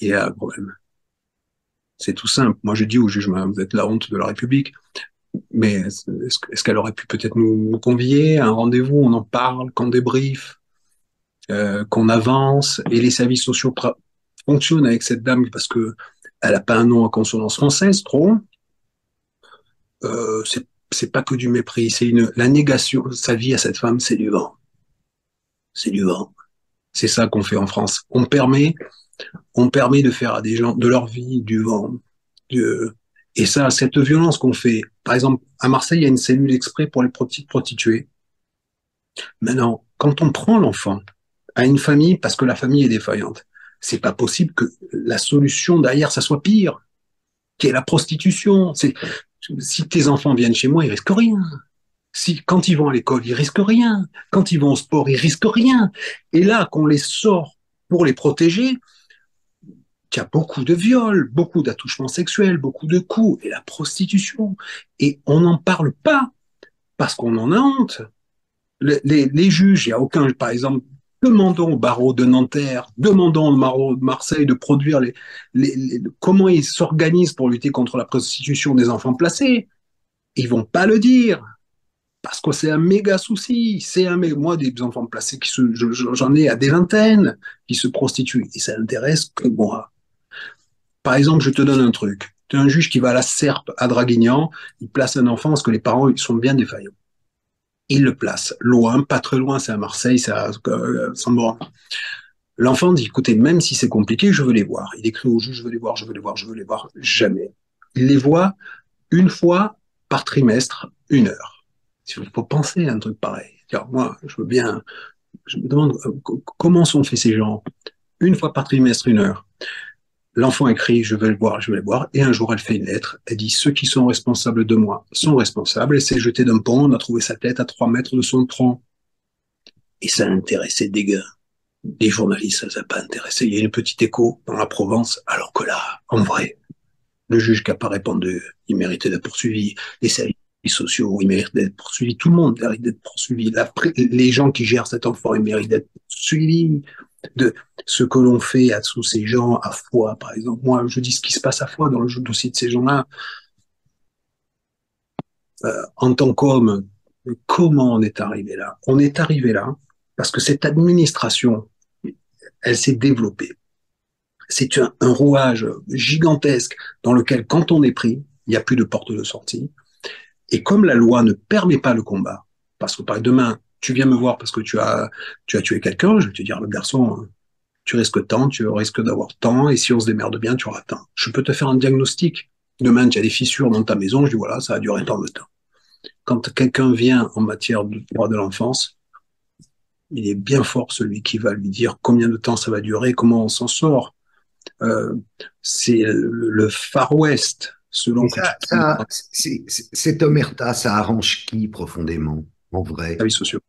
Il y a un problème. C'est tout simple. Moi, je dis au juge, vous êtes la honte de la République. Mais est-ce qu'elle aurait pu peut-être nous, convier à un rendez-vous, on en parle, qu'on débriefe, euh, qu'on avance, et les services sociaux fonctionnent avec cette dame parce que elle n'a pas un nom à consonance française, trop. Euh, c'est pas que du mépris, c'est une la négation. Sa vie à cette femme, c'est du vent c'est du vent. C'est ça qu'on fait en France. On permet, on permet de faire à des gens de leur vie du vent. Et ça, cette violence qu'on fait, par exemple, à Marseille, il y a une cellule exprès pour les prostituées. Maintenant, quand on prend l'enfant à une famille parce que la famille est défaillante, c'est pas possible que la solution derrière, ça soit pire, qui est la prostitution. Si tes enfants viennent chez moi, ils risquent rien. Si, quand ils vont à l'école, ils risquent rien. Quand ils vont au sport, ils risquent rien. Et là, qu'on les sort pour les protéger, il y a beaucoup de viols, beaucoup d'attouchements sexuels, beaucoup de coups, et la prostitution. Et on n'en parle pas parce qu'on en a honte. Les, les, juges, il n'y a aucun, par exemple, demandons au barreau de Nanterre, demandons au barreau de Marseille de produire les, les comment ils s'organisent pour lutter contre la prostitution des enfants placés. Ils vont pas le dire parce que c'est un méga souci. C'est un moi des enfants placés qui se, j'en ai à des vingtaines qui se prostituent et ça intéresse que moi. Par exemple, je te donne un truc. Tu es un juge qui va à la Serpe à Draguignan, il place un enfant parce que les parents sont bien défaillants. Il le place loin, pas très loin, c'est à Marseille, c'est à euh, Saint-Born. L'enfant dit, écoutez, même si c'est compliqué, je veux les voir. Il écrit au juge, je veux les voir, je veux les voir, je veux les voir. Jamais. Il les voit une fois par trimestre, une heure. Il faut penser à un truc pareil. moi, je veux bien, je me demande euh, comment sont faits ces gens? Une fois par trimestre, une heure. L'enfant écrit, je vais le voir, je vais le voir. Et un jour, elle fait une lettre. Elle dit, ceux qui sont responsables de moi sont responsables. Elle s'est jetée d'un pont, on a trouvé sa tête à trois mètres de son tronc. Et ça a intéressé des gars. Les journalistes, ça a pas intéressé. Il y a une petite écho dans la Provence, alors que là, en vrai, le juge qui n'a pas répondu, il méritait d'être poursuivi. Les services sociaux, ils méritent d'être poursuivis. Tout le monde mérite d'être poursuivi. les gens qui gèrent cet enfant, ils méritent d'être suivis de ce que l'on fait à sous ces gens à foi, par exemple. Moi, je dis ce qui se passe à foi dans le dossier de ces gens-là. Euh, en tant qu'homme, comment on est arrivé là? On est arrivé là parce que cette administration, elle s'est développée. C'est un, rouage gigantesque dans lequel, quand on est pris, il n'y a plus de porte de sortie. Et comme la loi ne permet pas le combat, parce que par demain, tu viens me voir parce que tu as, tu as tué quelqu'un, je vais te dire, le garçon, tu risques tant, tu risques d'avoir tant, et si on se démerde bien, tu auras tant. Je peux te faire un diagnostic. Demain, tu as des fissures dans ta maison, je dis voilà, ça a duré tant de temps. Quand quelqu'un vient en matière de droit de l'enfance, il est bien fort celui qui va lui dire combien de temps ça va durer, comment on s'en sort. Euh, c'est le, Far West, selon que ça, Cette omerta, ça arrange qui profondément, en vrai? Services sociaux.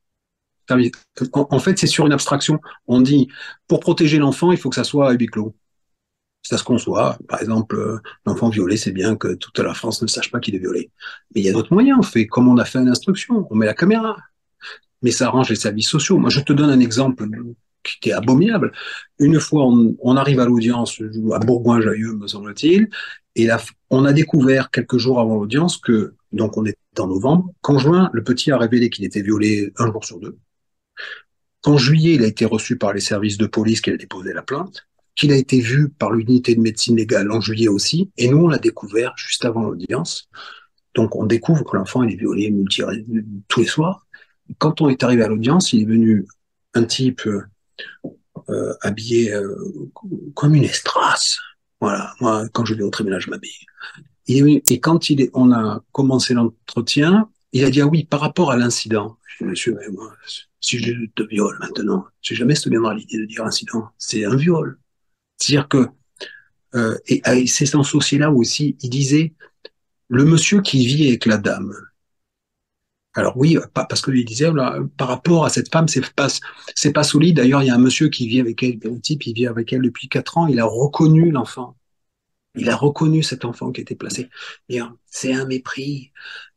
En, fait, c'est sur une abstraction. On dit, pour protéger l'enfant, il faut que ça soit à huis clos. Ça se conçoit. Par exemple, euh, l'enfant violé, c'est bien que toute la France ne sache pas qu'il est violé. Mais il y a d'autres moyens. On fait comme on a fait une instruction. On met la caméra. Mais ça arrange les services sociaux. Moi, je te donne un exemple qui est abominable. Une fois, on, arrive à l'audience à Bourgoin-Jailleux, me semble-t-il, et on a découvert quelques jours avant l'audience que, donc on est en novembre, qu'en juin, le petit a révélé qu'il était violé un jour sur deux. Qu'en juillet, il a été reçu par les services de police, qu'il a déposé la plainte, qu'il a été vu par l'unité de médecine légale en juillet aussi, et nous, on l'a découvert juste avant l'audience. Donc, on découvre que l'enfant, est violé multi tous les soirs. Quand on est arrivé à l'audience, il est venu un type euh, habillé euh, comme une estrasse. Voilà, moi, quand je vais au tribunal, je m'habille. Et, quand il on a commencé l'entretien, il a dit ah oui, par rapport à l'incident. Monsieur, mais moi, si je te viole maintenant, j'ai jamais se viendra l'idée de dire incident. C'est un viol. C'est-à-dire que euh, et, et c'est dans ce là aussi, il disait le monsieur qui vit avec la dame, alors oui, parce que lui disait, par rapport à cette femme, c'est pas, c'est pas solide. D'ailleurs, il y a un monsieur qui vit avec elle, un type, il vit avec elle depuis quatre ans. Il a reconnu l'enfant. Il a reconnu cet enfant qui était placé. C'est un mépris,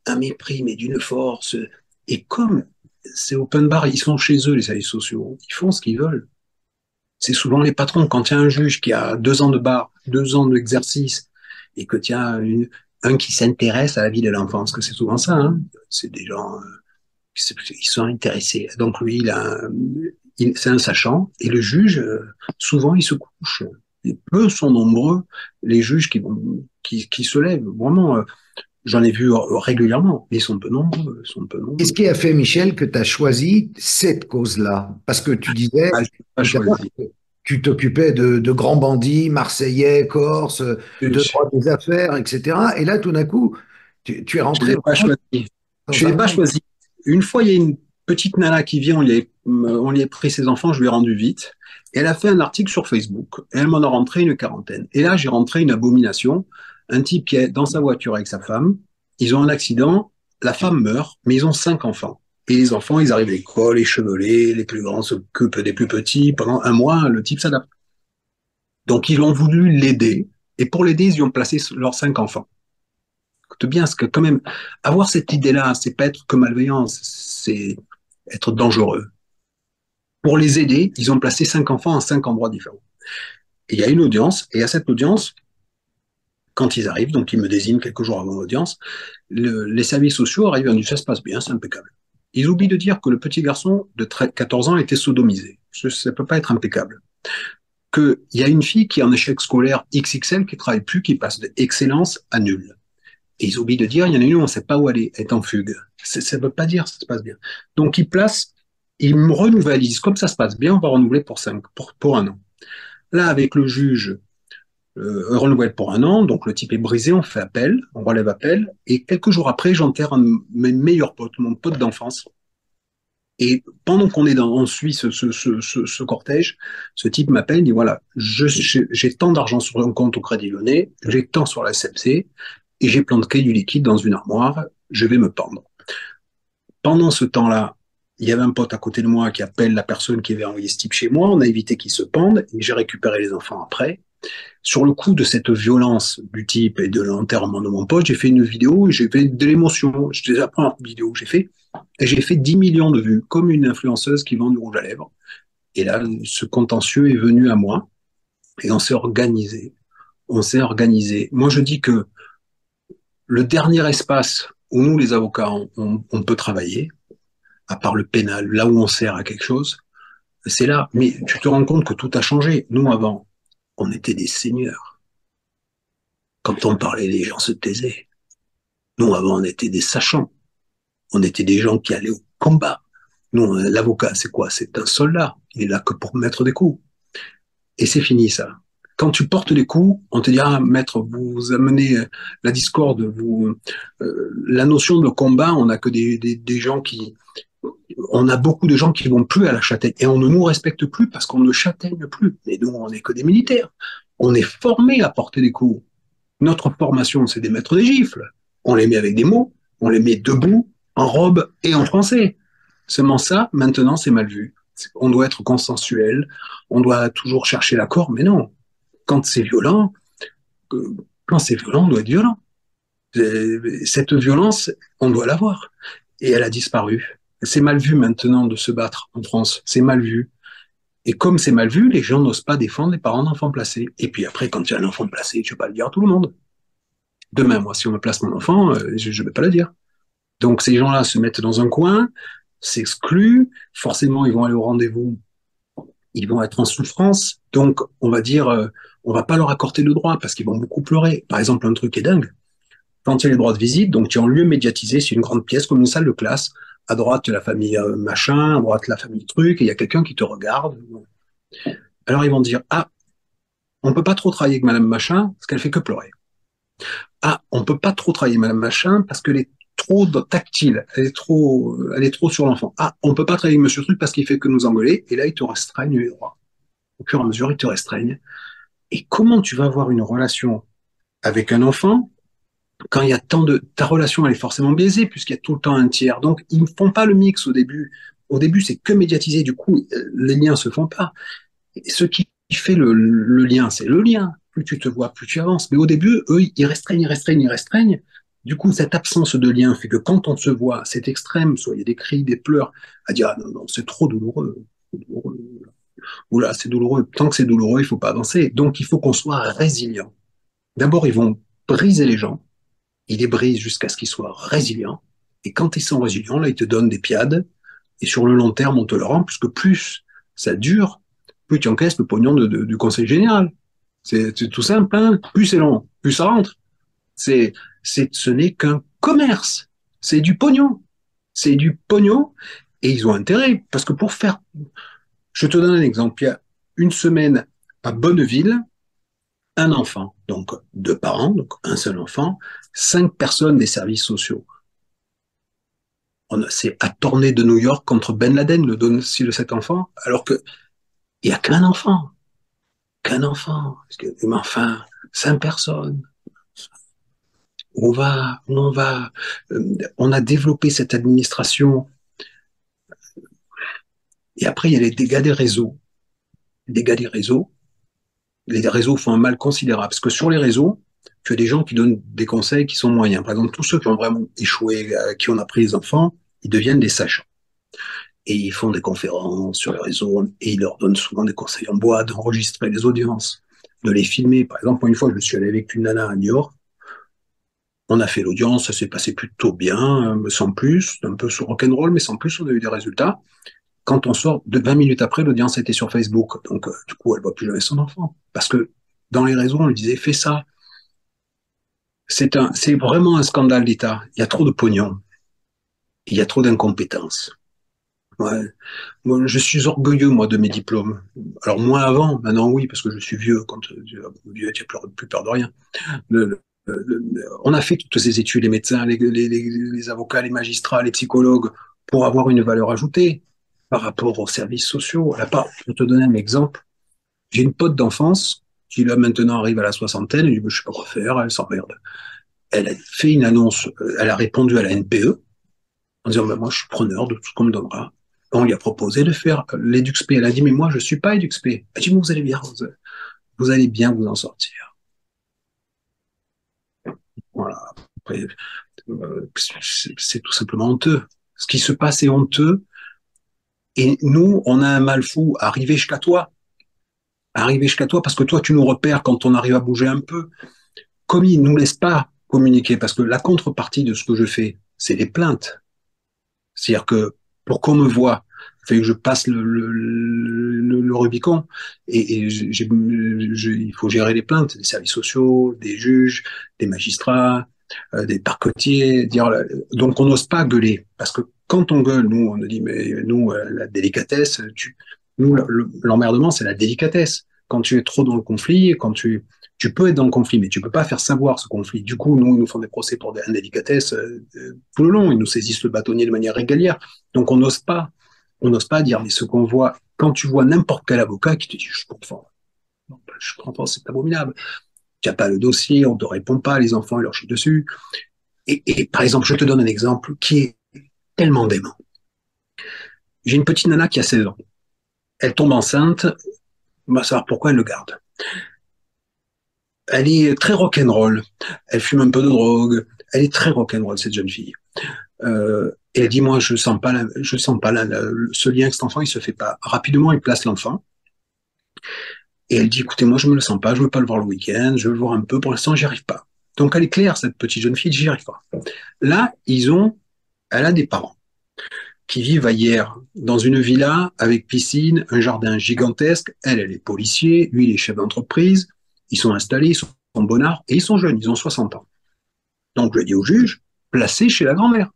un mépris, mais d'une force. Et comme c'est open bar, ils sont chez eux, les services sociaux. Ils font ce qu'ils veulent. C'est souvent les patrons. Quand il y a un juge qui a deux ans de bar, deux ans d'exercice, et que tu as une, un qui s'intéresse à la vie de l'enfant, que c'est souvent ça, hein. c'est des gens qui euh, sont intéressés. Donc lui, il c'est un sachant, et le juge, euh, souvent, il se couche. Et peu sont nombreux les juges qui, qui, qui se lèvent. Vraiment, euh, j'en ai vu régulièrement, mais ils sont peu nombreux. Sont peu nombreux. Qu'est-ce qui a fait, Michel, que tu as choisi cette cause-là? Parce que tu disais, ah, tu t'occupais de, grands bandits, marseillais, corse, de droit des affaires, etc. Et là, tout d'un coup, tu, es rentré. Je ne pas choisi. Je l'ai pas choisi. Une fois, il y a une petite nana qui vient, on lui, a, on lui a pris ses enfants, je lui ai rendu vite. Et elle a fait un article sur Facebook. Et elle m'en a rentré une quarantaine. Et là, j'ai rentré une abomination. Un type qui est dans sa voiture avec sa femme. Ils ont un accident. La femme meurt, mais ils ont cinq enfants. Et les enfants, ils arrivent à l'école, échevelés, les plus grands s'occupent des plus petits. Pendant un mois, le type s'adapte. Donc, ils ont voulu l'aider. Et pour l'aider, ils y ont placé leurs cinq enfants. Écoute bien, parce que quand même, avoir cette idée-là, c'est pas être que malveillant, c'est être dangereux. Pour les aider, ils ont placé cinq enfants à cinq endroits différents. Et il y a une audience, et à cette audience, quand ils arrivent, donc ils me désignent quelques jours avant l'audience, les services sociaux arrivent et disent ça se passe bien, c'est impeccable. Ils oublient de dire que le petit garçon de 14 ans était sodomisé. Ça ne peut pas être impeccable. Qu'il y a une fille qui est en échec scolaire XXL, qui travaille plus, qui passe d'excellence à nul. Et ils oublient de dire, il y en a une, on ne sait pas où aller, est en fugue. Ça ne veut pas dire que ça se passe bien. Donc ils placent, ils me renouvellent, ils disent, comme ça se passe bien, on va renouveler pour, cinq, pour un an. Là, avec le juge, euh, renouvelle pour un an, donc le type est brisé, on fait appel, on relève appel, et quelques jours après, j'enterre un de mes meilleurs potes, mon pote d'enfance. Et pendant qu'on est dans, on suit ce, ce, ce, ce, cortège, ce type m'appelle, dit voilà, j'ai tant d'argent sur un compte au Crédit Lyonnais, j'ai tant sur la SMC, et j'ai planté du liquide dans une armoire, je vais me pendre. Pendant ce temps-là, il y avait un pote à côté de moi qui appelle la personne qui avait envoyé ce type chez moi, on a évité qu'il se pende, et j'ai récupéré les enfants après. Sur le coup de cette violence du type et de l'enterrement de mon pote, j'ai fait une vidéo, j'ai fait de l'émotion. La première vidéo que j'ai fait. Et j'ai fait 10 millions de vues, comme une influenceuse qui vend du rouge à lèvres. Et là, ce contentieux est venu à moi. Et on s'est organisé. On s'est organisé. Moi, je dis que le dernier espace où nous, les avocats, on peut travailler, à part le pénal, là où on sert à quelque chose, c'est là. Mais tu te rends compte que tout a changé. Nous, avant, on était des seigneurs. Quand on parlait, les gens se taisaient. Nous, avant, on était des sachants. On était des gens qui allaient au combat. Nous, l'avocat, c'est quoi? C'est un soldat. Il est là que pour mettre des coups. Et c'est fini ça. Quand tu portes les coups, on te dira, maître, vous amenez la discorde, vous, euh, la notion de combat, on n'a que des, des, des gens qui, on a beaucoup de gens qui vont plus à la châtaigne et on ne nous respecte plus parce qu'on ne châtaigne plus. Mais nous, on n'est que des militaires. On est formés à porter des coups. Notre formation, c'est des maîtres des gifles. On les met avec des mots, on les met debout, en robe et en français. Seulement ça, maintenant, c'est mal vu. On doit être consensuel, on doit toujours chercher l'accord, mais non. Quand c'est violent, euh, quand c'est violent, on doit être violent. Cette violence, on doit l'avoir. Et elle a disparu. C'est mal vu maintenant de se battre en France. C'est mal vu. Et comme c'est mal vu, les gens n'osent pas défendre les parents d'enfants placés. Et puis après, quand il y a un enfant placé, tu ne vas pas le dire à tout le monde. Demain, moi, si on me place mon enfant, euh, je ne vais pas le dire. Donc ces gens-là se mettent dans un coin, s'excluent, forcément ils vont aller au rendez-vous, ils vont être en souffrance, donc on va dire, euh, on va pas leur accorder le droit parce qu'ils vont beaucoup pleurer. Par exemple, un truc est dingue. Quand il y a les droits de visite, donc tu es en lieu médiatisé, c'est une grande pièce comme une salle de classe, à droite la famille euh, machin, à droite la famille truc, et il y a quelqu'un qui te regarde. Alors ils vont dire ah, on peut pas trop travailler avec Madame machin parce qu'elle fait que pleurer. Ah, on peut pas trop travailler Madame machin parce qu'elle est trop tactile, elle est trop, elle est trop sur l'enfant. Ah, on peut pas travailler avec Monsieur truc parce qu'il fait que nous engueuler, et là ils te restreignent les droits. Au fur et à mesure, ils te restreignent. Et comment tu vas avoir une relation avec un enfant quand il y a tant de ta relation elle est forcément biaisée puisqu'il y a tout le temps un tiers. Donc ils ne font pas le mix au début. Au début c'est que médiatisé. Du coup les liens se font pas. Ce qui fait le, lien c'est le lien. Plus tu te vois, plus tu avances. Mais au début eux ils restreignent, ils restreignent, ils restreignent. Du coup cette absence de lien fait que quand on se voit c'est extrême. Soit des cris, des pleurs à dire ah non non c'est trop douloureux. douloureux. Oula c'est douloureux. Tant que c'est douloureux il faut pas avancer. Donc il faut qu'on soit résilient. D'abord ils vont briser les gens il les brise jusqu'à ce qu'ils soient résilients. Et quand ils sont résilients, là, ils te donnent des piades. Et sur le long terme, on te le rend, puisque plus ça dure, plus tu encaisses le pognon du conseil général. C'est tout simple. Hein plus c'est long, plus ça rentre. C'est, c'est, ce n'est qu'un commerce. C'est du pognon. C'est du pognon. Et ils ont intérêt, parce que pour faire, je te donne un exemple. Il y a une semaine à Bonneville, un enfant, donc deux parents, donc un seul enfant, cinq personnes des services sociaux. C'est à tourner de New York contre Ben Laden, le domicile de cet enfant, alors que il y a qu'un enfant, qu'un enfant. Mais enfin, cinq personnes. On va, on va, euh, on a développé cette administration. Et après, il y a les dégâts des réseaux. Les dégâts des réseaux, les réseaux font un mal considérable. Parce que sur les réseaux, as des gens qui donnent des conseils qui sont moyens. Par exemple, tous ceux qui ont vraiment échoué, euh, qui ont appris les enfants, ils deviennent des sachants. Et ils font des conférences sur les réseaux et ils leur donnent souvent des conseils en bois d'enregistrer les audiences, de les filmer. Par exemple, une fois, je suis allé avec une nana à New York. On a fait l'audience, ça s'est passé plutôt bien, euh, sans plus, un peu sur rock'n'roll, mais sans plus, on a eu des résultats quand on sort de 20 minutes après, l'audience était sur Facebook. Donc, euh, du coup, elle voit plus jamais son enfant. Parce que dans les réseaux, on lui disait, fais ça. C'est un, c'est vraiment un scandale d'État. Il y a trop de pognon. Il y a trop d'incompétence. Moi, je suis orgueilleux, moi, de mes diplômes. Alors, moins avant, maintenant, oui, parce que je suis vieux. Quand euh, vieux, tu n'as plus peur de rien. on a fait toutes ces études, les médecins, les, avocats, les magistrats, les psychologues, pour avoir une valeur ajoutée par rapport aux services sociaux. Là, pas, pour te donner un exemple, j'ai une pote d'enfance qui là maintenant arrive à la soixantaine, et je sais pas quoi faire, elle s'emmerde. Elle a fait une annonce, euh, elle a répondu à la NPE en disant ben, moi je suis preneur de tout ce qu'on me donnera. On lui a proposé de faire euh, l'EduxP. Elle a dit mais moi je suis pas EduxP. Elle a dit vous allez bien, vous, allez bien vous en sortir. Voilà. Euh, c'est tout simplement honteux. Ce qui se passe est honteux et nous, on a un mal fou à arriver jusqu'à toi. Arriver jusqu'à toi parce que toi, tu nous repères quand on arrive à bouger un peu. Comme ils nous laissent pas communiquer, parce que la contrepartie de ce que je fais, c'est les plaintes. C'est-à-dire que pour qu'on me voit, il fait que je passe le, Rubicon et, il faut gérer les plaintes des services sociaux, des juges, des magistrats, euh, des parquetiers. Donc on n'ose pas gueuler parce que quand on gueule, nous, on nous dit, mais nous, euh, la délicatesse, nous, l'emmerdement, c'est la délicatesse. Quand tu es trop dans le conflit, quand tu, tu peux être dans le conflit, mais tu peux pas faire savoir ce conflit. Du coup, nous, ils nous font des procès pour des indélicatesses euh, tout le long. Ils nous saisissent le bâtonnier de manière régulière. Donc, on n'ose pas, on n'ose pas dire, mais ce qu'on voit, quand tu vois n'importe quel avocat qui te dit, je comprends, je comprends, c'est abominable. Tu n'as pas le dossier, on te répond pas, les enfants, ils leur chient dessus. Et, par exemple, je te donne un exemple qui est tellement dément. J'ai une petite nana qui a 16 ans. Elle tombe enceinte, on va savoir pourquoi elle le garde. Elle est très rock'n'roll. Elle fume un peu de drogue. Elle est très rock'n'roll, cette jeune fille. Euh, et elle dit, moi, je sens pas, je sens pas ce lien avec cet enfant, il se fait pas. Rapidement, il place l'enfant. Et elle dit, écoutez, moi, je me le sens pas, je veux pas le voir le week-end, je veux le voir un peu, pour l'instant, j'y arrive pas. Donc, elle est claire, cette petite jeune fille, j'y arrive pas. Là, ils ont, elle a des parents qui vivent ailleurs, dans une villa avec piscine, un jardin gigantesque. Elle, elle est policier, lui, il est chef d'entreprise. Ils sont installés, ils sont bonnards et ils sont jeunes, ils ont 60 ans. Donc, je dis au juge, placez chez la grand-mère.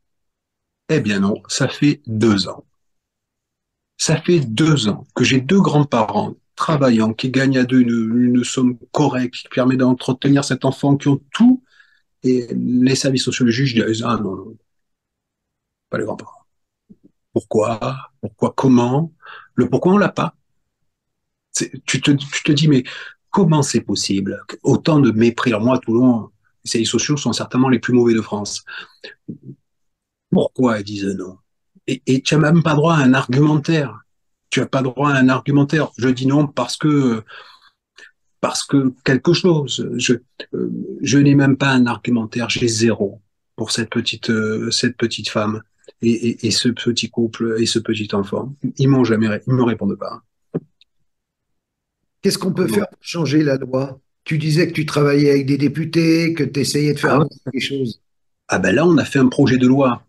Eh bien non, ça fait deux ans. Ça fait deux ans que j'ai deux grands-parents travaillant, qui gagnent à deux une, somme correcte, qui permet d'entretenir cet enfant, qui ont tout, et les services sociaux, le juge disent, ah non, non, pas les grands-parents. Pourquoi Pourquoi Comment Le pourquoi on l'a pas tu te, dis, mais comment c'est possible? Autant de mépris. Alors moi, Toulon, les services sociaux sont certainement les plus mauvais de France. Pourquoi ils disent non? Et, et tu n'as même pas droit à un argumentaire. Tu n'as pas droit à un argumentaire. Je dis non parce que parce que quelque chose. Je, euh, je n'ai même pas un argumentaire. J'ai zéro pour cette petite euh, cette petite femme et, et, ce petit couple et ce petit enfant. Ils m'ont jamais, ils me répondent pas. Qu'est-ce qu'on peut faire pour changer la loi? Tu disais que tu travaillais avec des députés, que tu essayais de faire ah. des choses. Ah ben là, on a fait un projet de loi.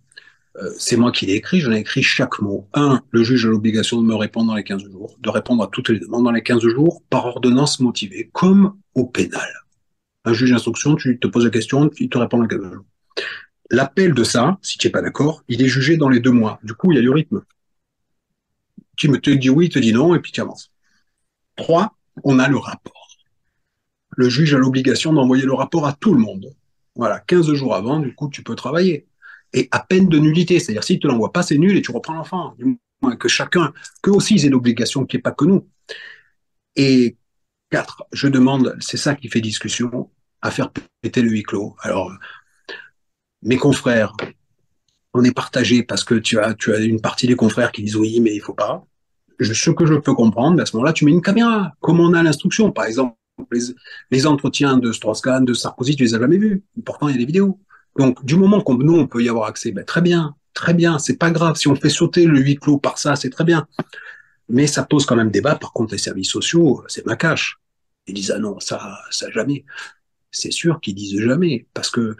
Euh, c'est moi qui l'ai écrit, j'en ai écrit chaque mot. Un, le juge a l'obligation de me répondre dans les 15 jours, de répondre à toutes les demandes dans les 15 jours par ordonnance motivée, comme au pénal. Un juge d'instruction, tu te poses la question, il te répond dans les 15 jours. L'appel de ça, si tu n'es pas d'accord, il est jugé dans les deux mois. Du coup, il y a du rythme. Tu me te dis oui, il te dis non, et puis tu avances. Trois, on a le rapport. Le juge a l'obligation d'envoyer le rapport à tout le monde. Voilà, 15 jours avant, du coup, tu peux travailler. Et à peine de nullité, c'est-à-dire s'il ne te l'envoie pas, c'est nul et tu reprends l'enfant. Que chacun, qu'eux aussi, ils aient l'obligation, qu'il n'y ait pas que nous. Et quatre, je demande, c'est ça qui fait discussion, à faire péter le huis clos. Alors, mes confrères, on est partagé parce que tu as, tu as une partie des confrères qui disent oui, mais il faut pas. Je, ce que je peux comprendre, à ce moment-là, tu mets une caméra, comme on a l'instruction. Par exemple, les, entretiens de Strauss-Kahn, de Sarkozy, tu les as jamais vus. Pourtant, il y a des vidéos. Donc, du moment qu'on nous, on peut y avoir accès, ben, très bien, très bien, c'est pas grave. Si on fait sauter le huis clos par ça, c'est très bien. Mais ça pose quand même débat. Par contre, les services sociaux, c'est ma cache. Ils disent, ah non, ça, ça jamais. C'est sûr qu'ils disent jamais. Parce que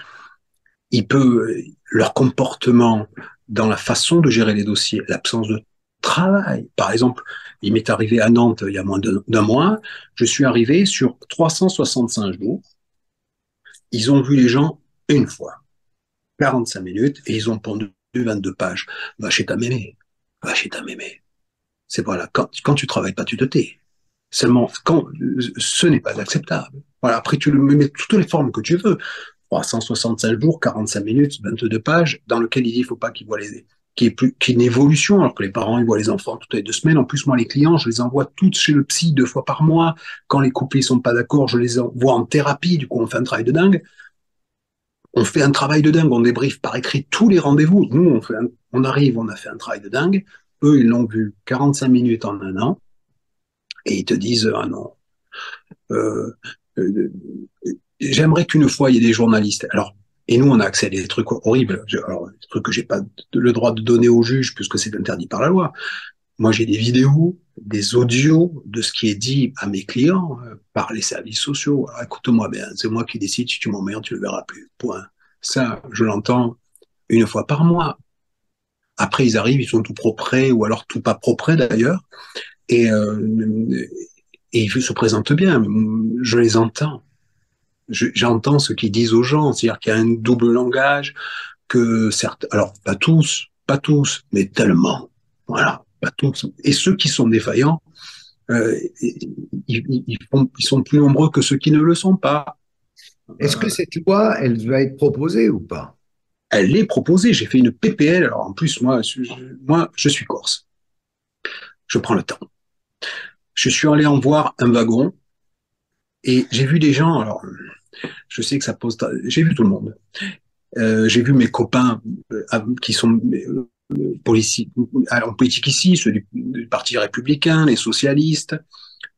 il peut, leur comportement dans la façon de gérer les dossiers, l'absence de travail. Par exemple, il m'est arrivé à Nantes il y a moins d'un mois, je suis arrivé sur 365 jours. Ils ont vu les gens une fois, 45 minutes, et ils ont pondu 22 pages. Va chez ta mémé, va chez ta mémé. C'est voilà, quand, quand tu travailles pas, tu te tais. Seulement, quand, ce n'est pas acceptable. Voilà, après, tu le mets toutes les formes que tu veux. 365 jours, 45 minutes, 22 pages, dans lequel il dit il faut pas qu'il voit les, plus, une évolution, alors que les parents, ils voient les enfants toutes les deux semaines. En plus, moi, les clients, je les envoie toutes chez le psy deux fois par mois. Quand les couples, ils sont pas d'accord, je les envoie en thérapie. Du coup, on fait un travail de dingue. On fait un travail de dingue. On débriefe par écrit tous les rendez-vous. Nous, on fait on arrive, on a fait un travail de dingue. Eux, ils l'ont vu 45 minutes en un an. Et ils te disent, ah non, euh, euh j'aimerais qu'une fois il y ait des journalistes. Alors, et nous, on a accès à des trucs horribles. Alors, des trucs que j'ai pas le droit de donner au juge puisque c'est interdit par la loi. Moi, j'ai des vidéos, des audios de ce qui est dit à mes clients euh, par les services sociaux. Écoute-moi bien, c'est moi qui décide. Si tu m'emmerdes, tu le verras plus. Point. Ça, je l'entends une fois par mois. Après, ils arrivent, ils sont tout propres ou alors tout pas propres d'ailleurs. Et, euh, et ils se présentent bien. Je les entends j'entends ce qu'ils disent aux gens, c'est-à-dire qu'il y a un double langage, que certes, alors pas tous, pas tous, mais tellement, voilà, pas tous. Et ceux qui sont défaillants, euh, ils, sont plus nombreux que ceux qui ne le sont pas. Est-ce que cette loi, elle va être proposée ou pas? Elle est proposée. J'ai fait une PPL. Alors en plus, moi, je, moi, je suis corse. Je prends le temps. Je suis allé en voir un wagon et j'ai vu des gens. Alors, je sais que ça pose. J'ai vu tout le monde. Euh, j'ai vu mes copains euh, qui sont euh, en politique ici, ceux du, Parti républicain, les socialistes.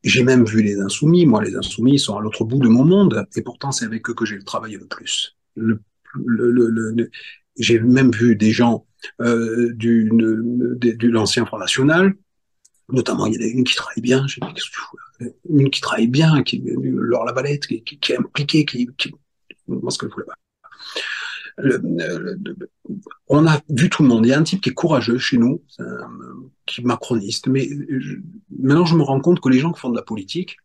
J'ai même vu les insoumis. Moi, les insoumis sont à l'autre bout de mon monde, et pourtant c'est avec eux que j'ai travaillé le plus. Le, le, j'ai même vu des gens du, de, l'ancien Front National, notamment il y en a une qui travaille bien, une qui travaille bien, qui Laure Lavalette, qui, qui, qui est impliquée, qui, moi ce que je voulais pas on a vu tout le monde. Il y a un type qui est courageux chez nous, qui est macroniste. Mais maintenant, je me rends compte que les gens qui font de la politique,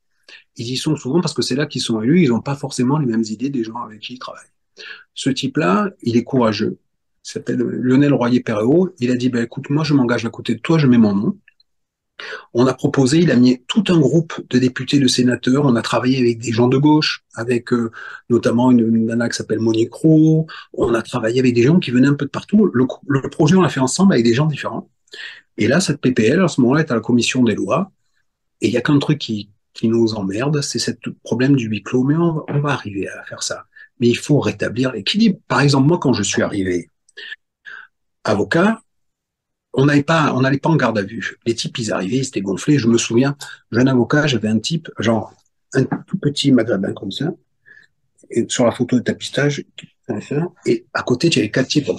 ils y sont souvent parce que c'est là qu'ils sont élus. Ils n'ont pas forcément les mêmes idées des gens avec qui ils travaillent. Ce type-là, il est courageux. Il s'appelle Lionel Royer-Perreau. Il a dit, ben, écoute, moi, je m'engage à côté de toi, je mets mon nom. On a proposé, il a mis tout un groupe de députés, de sénateurs. On a travaillé avec des gens de gauche, avec euh, notamment une, nana qui s'appelle Monique Roux. On a travaillé avec des gens qui venaient un peu de partout. Le, projet, on l'a fait ensemble avec des gens différents. Et là, cette PPL, à ce moment-là, est à la commission des lois. Et il y a qu'un truc qui, qui nous emmerde, c'est ce problème du huis clos. Mais on va arriver à faire ça. Mais il faut rétablir l'équilibre. Par exemple, moi, quand je suis arrivé avocat, on n'allait pas, on n'allait pas en garde à vue. Les types, ils arrivaient, ils étaient gonflés. Je me souviens, jeune avocat, j'avais un type, genre un tout petit maghrébin comme ça, et sur la photo de tapissage, et à côté, tu avais quatre types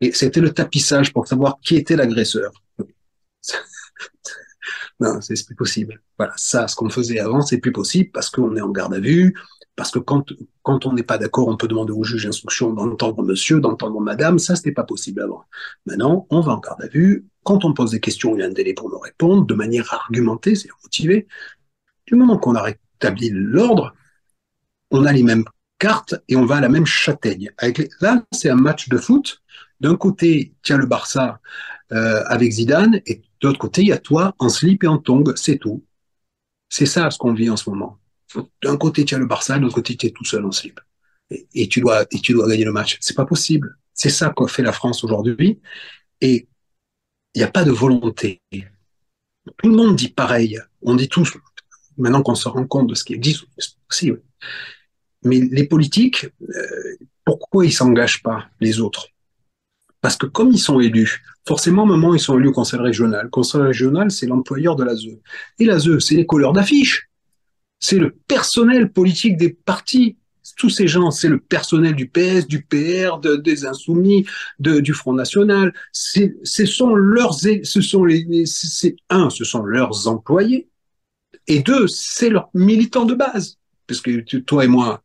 Et c'était le tapissage pour savoir qui était l'agresseur. [LAUGHS] non, c'est plus possible. Voilà, ça, ce qu'on faisait avant, c'est plus possible parce qu'on est en garde à vue, parce que quand, quand on n'est pas d'accord, on peut demander au juge d'instruction d'entendre monsieur, d'entendre madame. Ça, c'était pas possible avant. Maintenant, on va en garde à vue. Quand on pose des questions, il y a un délai pour nous répondre de manière argumentée, c'est motivé. Du moment qu'on a rétabli l'ordre, on a les mêmes cartes et on va à la même châtaigne. Là, c'est un match de foot. D'un côté, as le Barça euh, avec Zidane et de l'autre côté, il y a toi en slip et en tongue. C'est tout. C'est ça ce qu'on vit en ce moment. D'un côté, tu as le Barça, de l'autre côté, tu es tout seul en slip. Et, tu dois, et tu dois gagner le match. C'est pas possible. C'est ça qu'a fait la France aujourd'hui. Et il n'y a pas de volonté. Tout le monde dit pareil. On dit tous, maintenant qu'on se rend compte de ce qui existe, c'est possible. Mais les politiques, euh, pourquoi ils s'engagent pas, les autres? Parce que comme ils sont élus, forcément, au moment ils sont élus au conseil régional, le conseil régional, c'est l'employeur de l'ASE. Et l'ASE, c'est les couleurs d'affiches c'est le personnel politique des partis. Tous ces gens, c'est le personnel du PS, du PR, des Insoumis, du Front National. Ce sont leurs, ce sont les, c'est un, ce sont leurs employés, et deux, c'est leurs militants de base. Parce que toi et moi,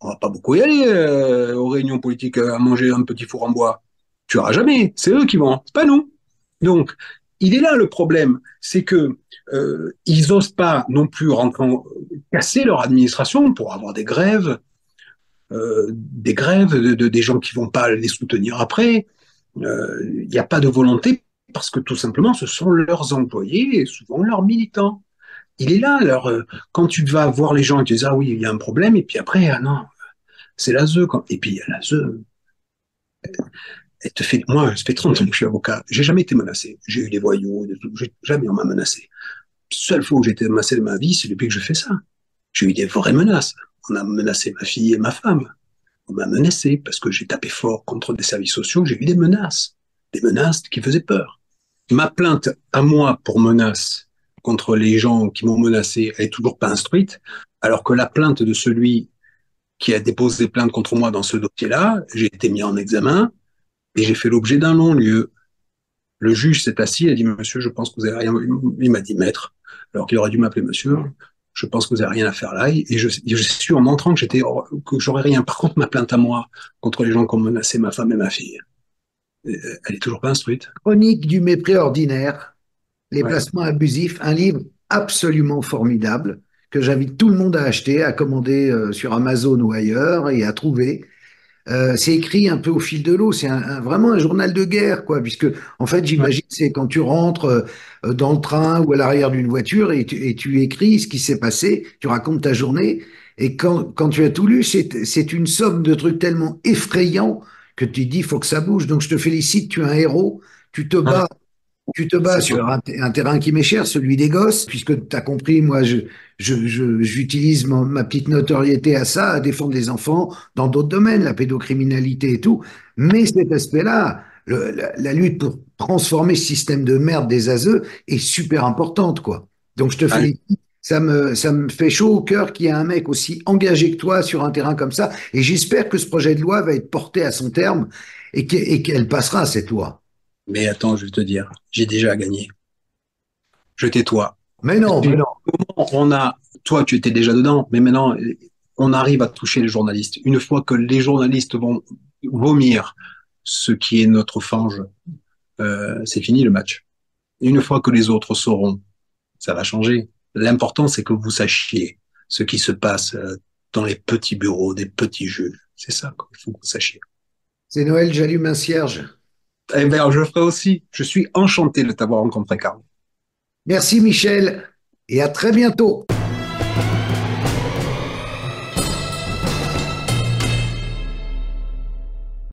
on va pas beaucoup y aller euh, aux réunions politiques à manger un petit four en bois. Tu auras jamais. C'est eux qui vont, pas nous. Donc, il est là le problème, c'est que euh, ils n'osent pas non plus casser leur administration pour avoir des grèves, euh, des grèves de, des gens qui vont pas les soutenir après. Euh, il n'y a pas de volonté parce que tout simplement ce sont leurs employés et souvent leurs militants. Il est là. Alors, quand tu vas voir les gens et tu dis ah oui il y a un problème et puis après ah non c'est la ZE et puis il y a la ZE elle te fait, moi, ça fait 30 ans que je suis avocat, j'ai jamais été menacé. J'ai eu des voyous, des jamais on m'a menacé. Seule fois où j'ai été menacé de ma vie, c'est depuis que je fais ça. J'ai eu des vraies menaces. On a menacé ma fille et ma femme. On m'a menacé parce que j'ai tapé fort contre des services sociaux. J'ai eu des menaces. Des menaces qui faisaient peur. Ma plainte à moi pour menace contre les gens qui m'ont menacé, elle est toujours pas instruite. Alors que la plainte de celui qui a déposé plainte contre moi dans ce dossier-là, j'ai été mis en examen, et j'ai fait l'objet d'un long lieu. Le juge s'est assis et a dit, monsieur, je pense que vous avez rien, il m'a dit maître, alors qu'il aurait dû m'appeler monsieur, je pense que vous avez rien à faire là. Et je, je suis en montrant que j'étais, que j'aurais rien. Par contre, ma plainte à moi contre les gens qui ont menacé ma femme et ma fille, euh, elle est toujours pas instruite. Chronique du mépris ordinaire, les placements abusifs, un livre absolument formidable que j'invite tout le monde à acheter, à commander euh, sur Amazon ou ailleurs et à trouver. Euh, c'est écrit un peu au fil de l'eau. C'est un, vraiment un journal de guerre, quoi. Puisque, en fait, j'imagine, c'est quand tu rentres euh, dans le train ou à l'arrière d'une voiture et tu, et tu écris ce qui s'est passé, tu racontes ta journée. Et quand, quand tu as tout lu, c'est une somme de trucs tellement effrayants que tu dis, faut que ça bouge. Donc, je te félicite, tu es un héros. Tu te bats tu te bats sur un, terrain qui m'est cher, celui des gosses, puisque tu as compris, moi, je, j'utilise ma, petite notoriété à ça, à défendre les enfants dans d'autres domaines, la pédocriminalité et tout. Mais cet aspect-là, la, lutte pour transformer ce système de merde des ASE est super importante, quoi. Donc, je te félicite. Ça me, ça me fait chaud au cœur qu'il y ait un mec aussi engagé que toi sur un terrain comme ça. Et j'espère que ce projet de loi va être porté à son terme et qu'elle passera, cette loi. Mais attends, je vais te dire, j'ai déjà gagné. Je tais-toi. Mais non, mais non. On a, toi, tu étais déjà dedans, mais maintenant, on arrive à toucher les journalistes. Une fois que les journalistes vont vomir ce qui est notre fange, euh, c'est fini le match. Une fois que les autres sauront, ça va changer. L'important, c'est que vous sachiez ce qui se passe euh, dans les petits bureaux des petits juges. C'est ça qu'il faut que vous sachiez. C'est Noël, j'allume un cierge. Eh bien, je ferai aussi. Je suis enchanté de t'avoir rencontré, Carl. Merci, Michel, et à très bientôt.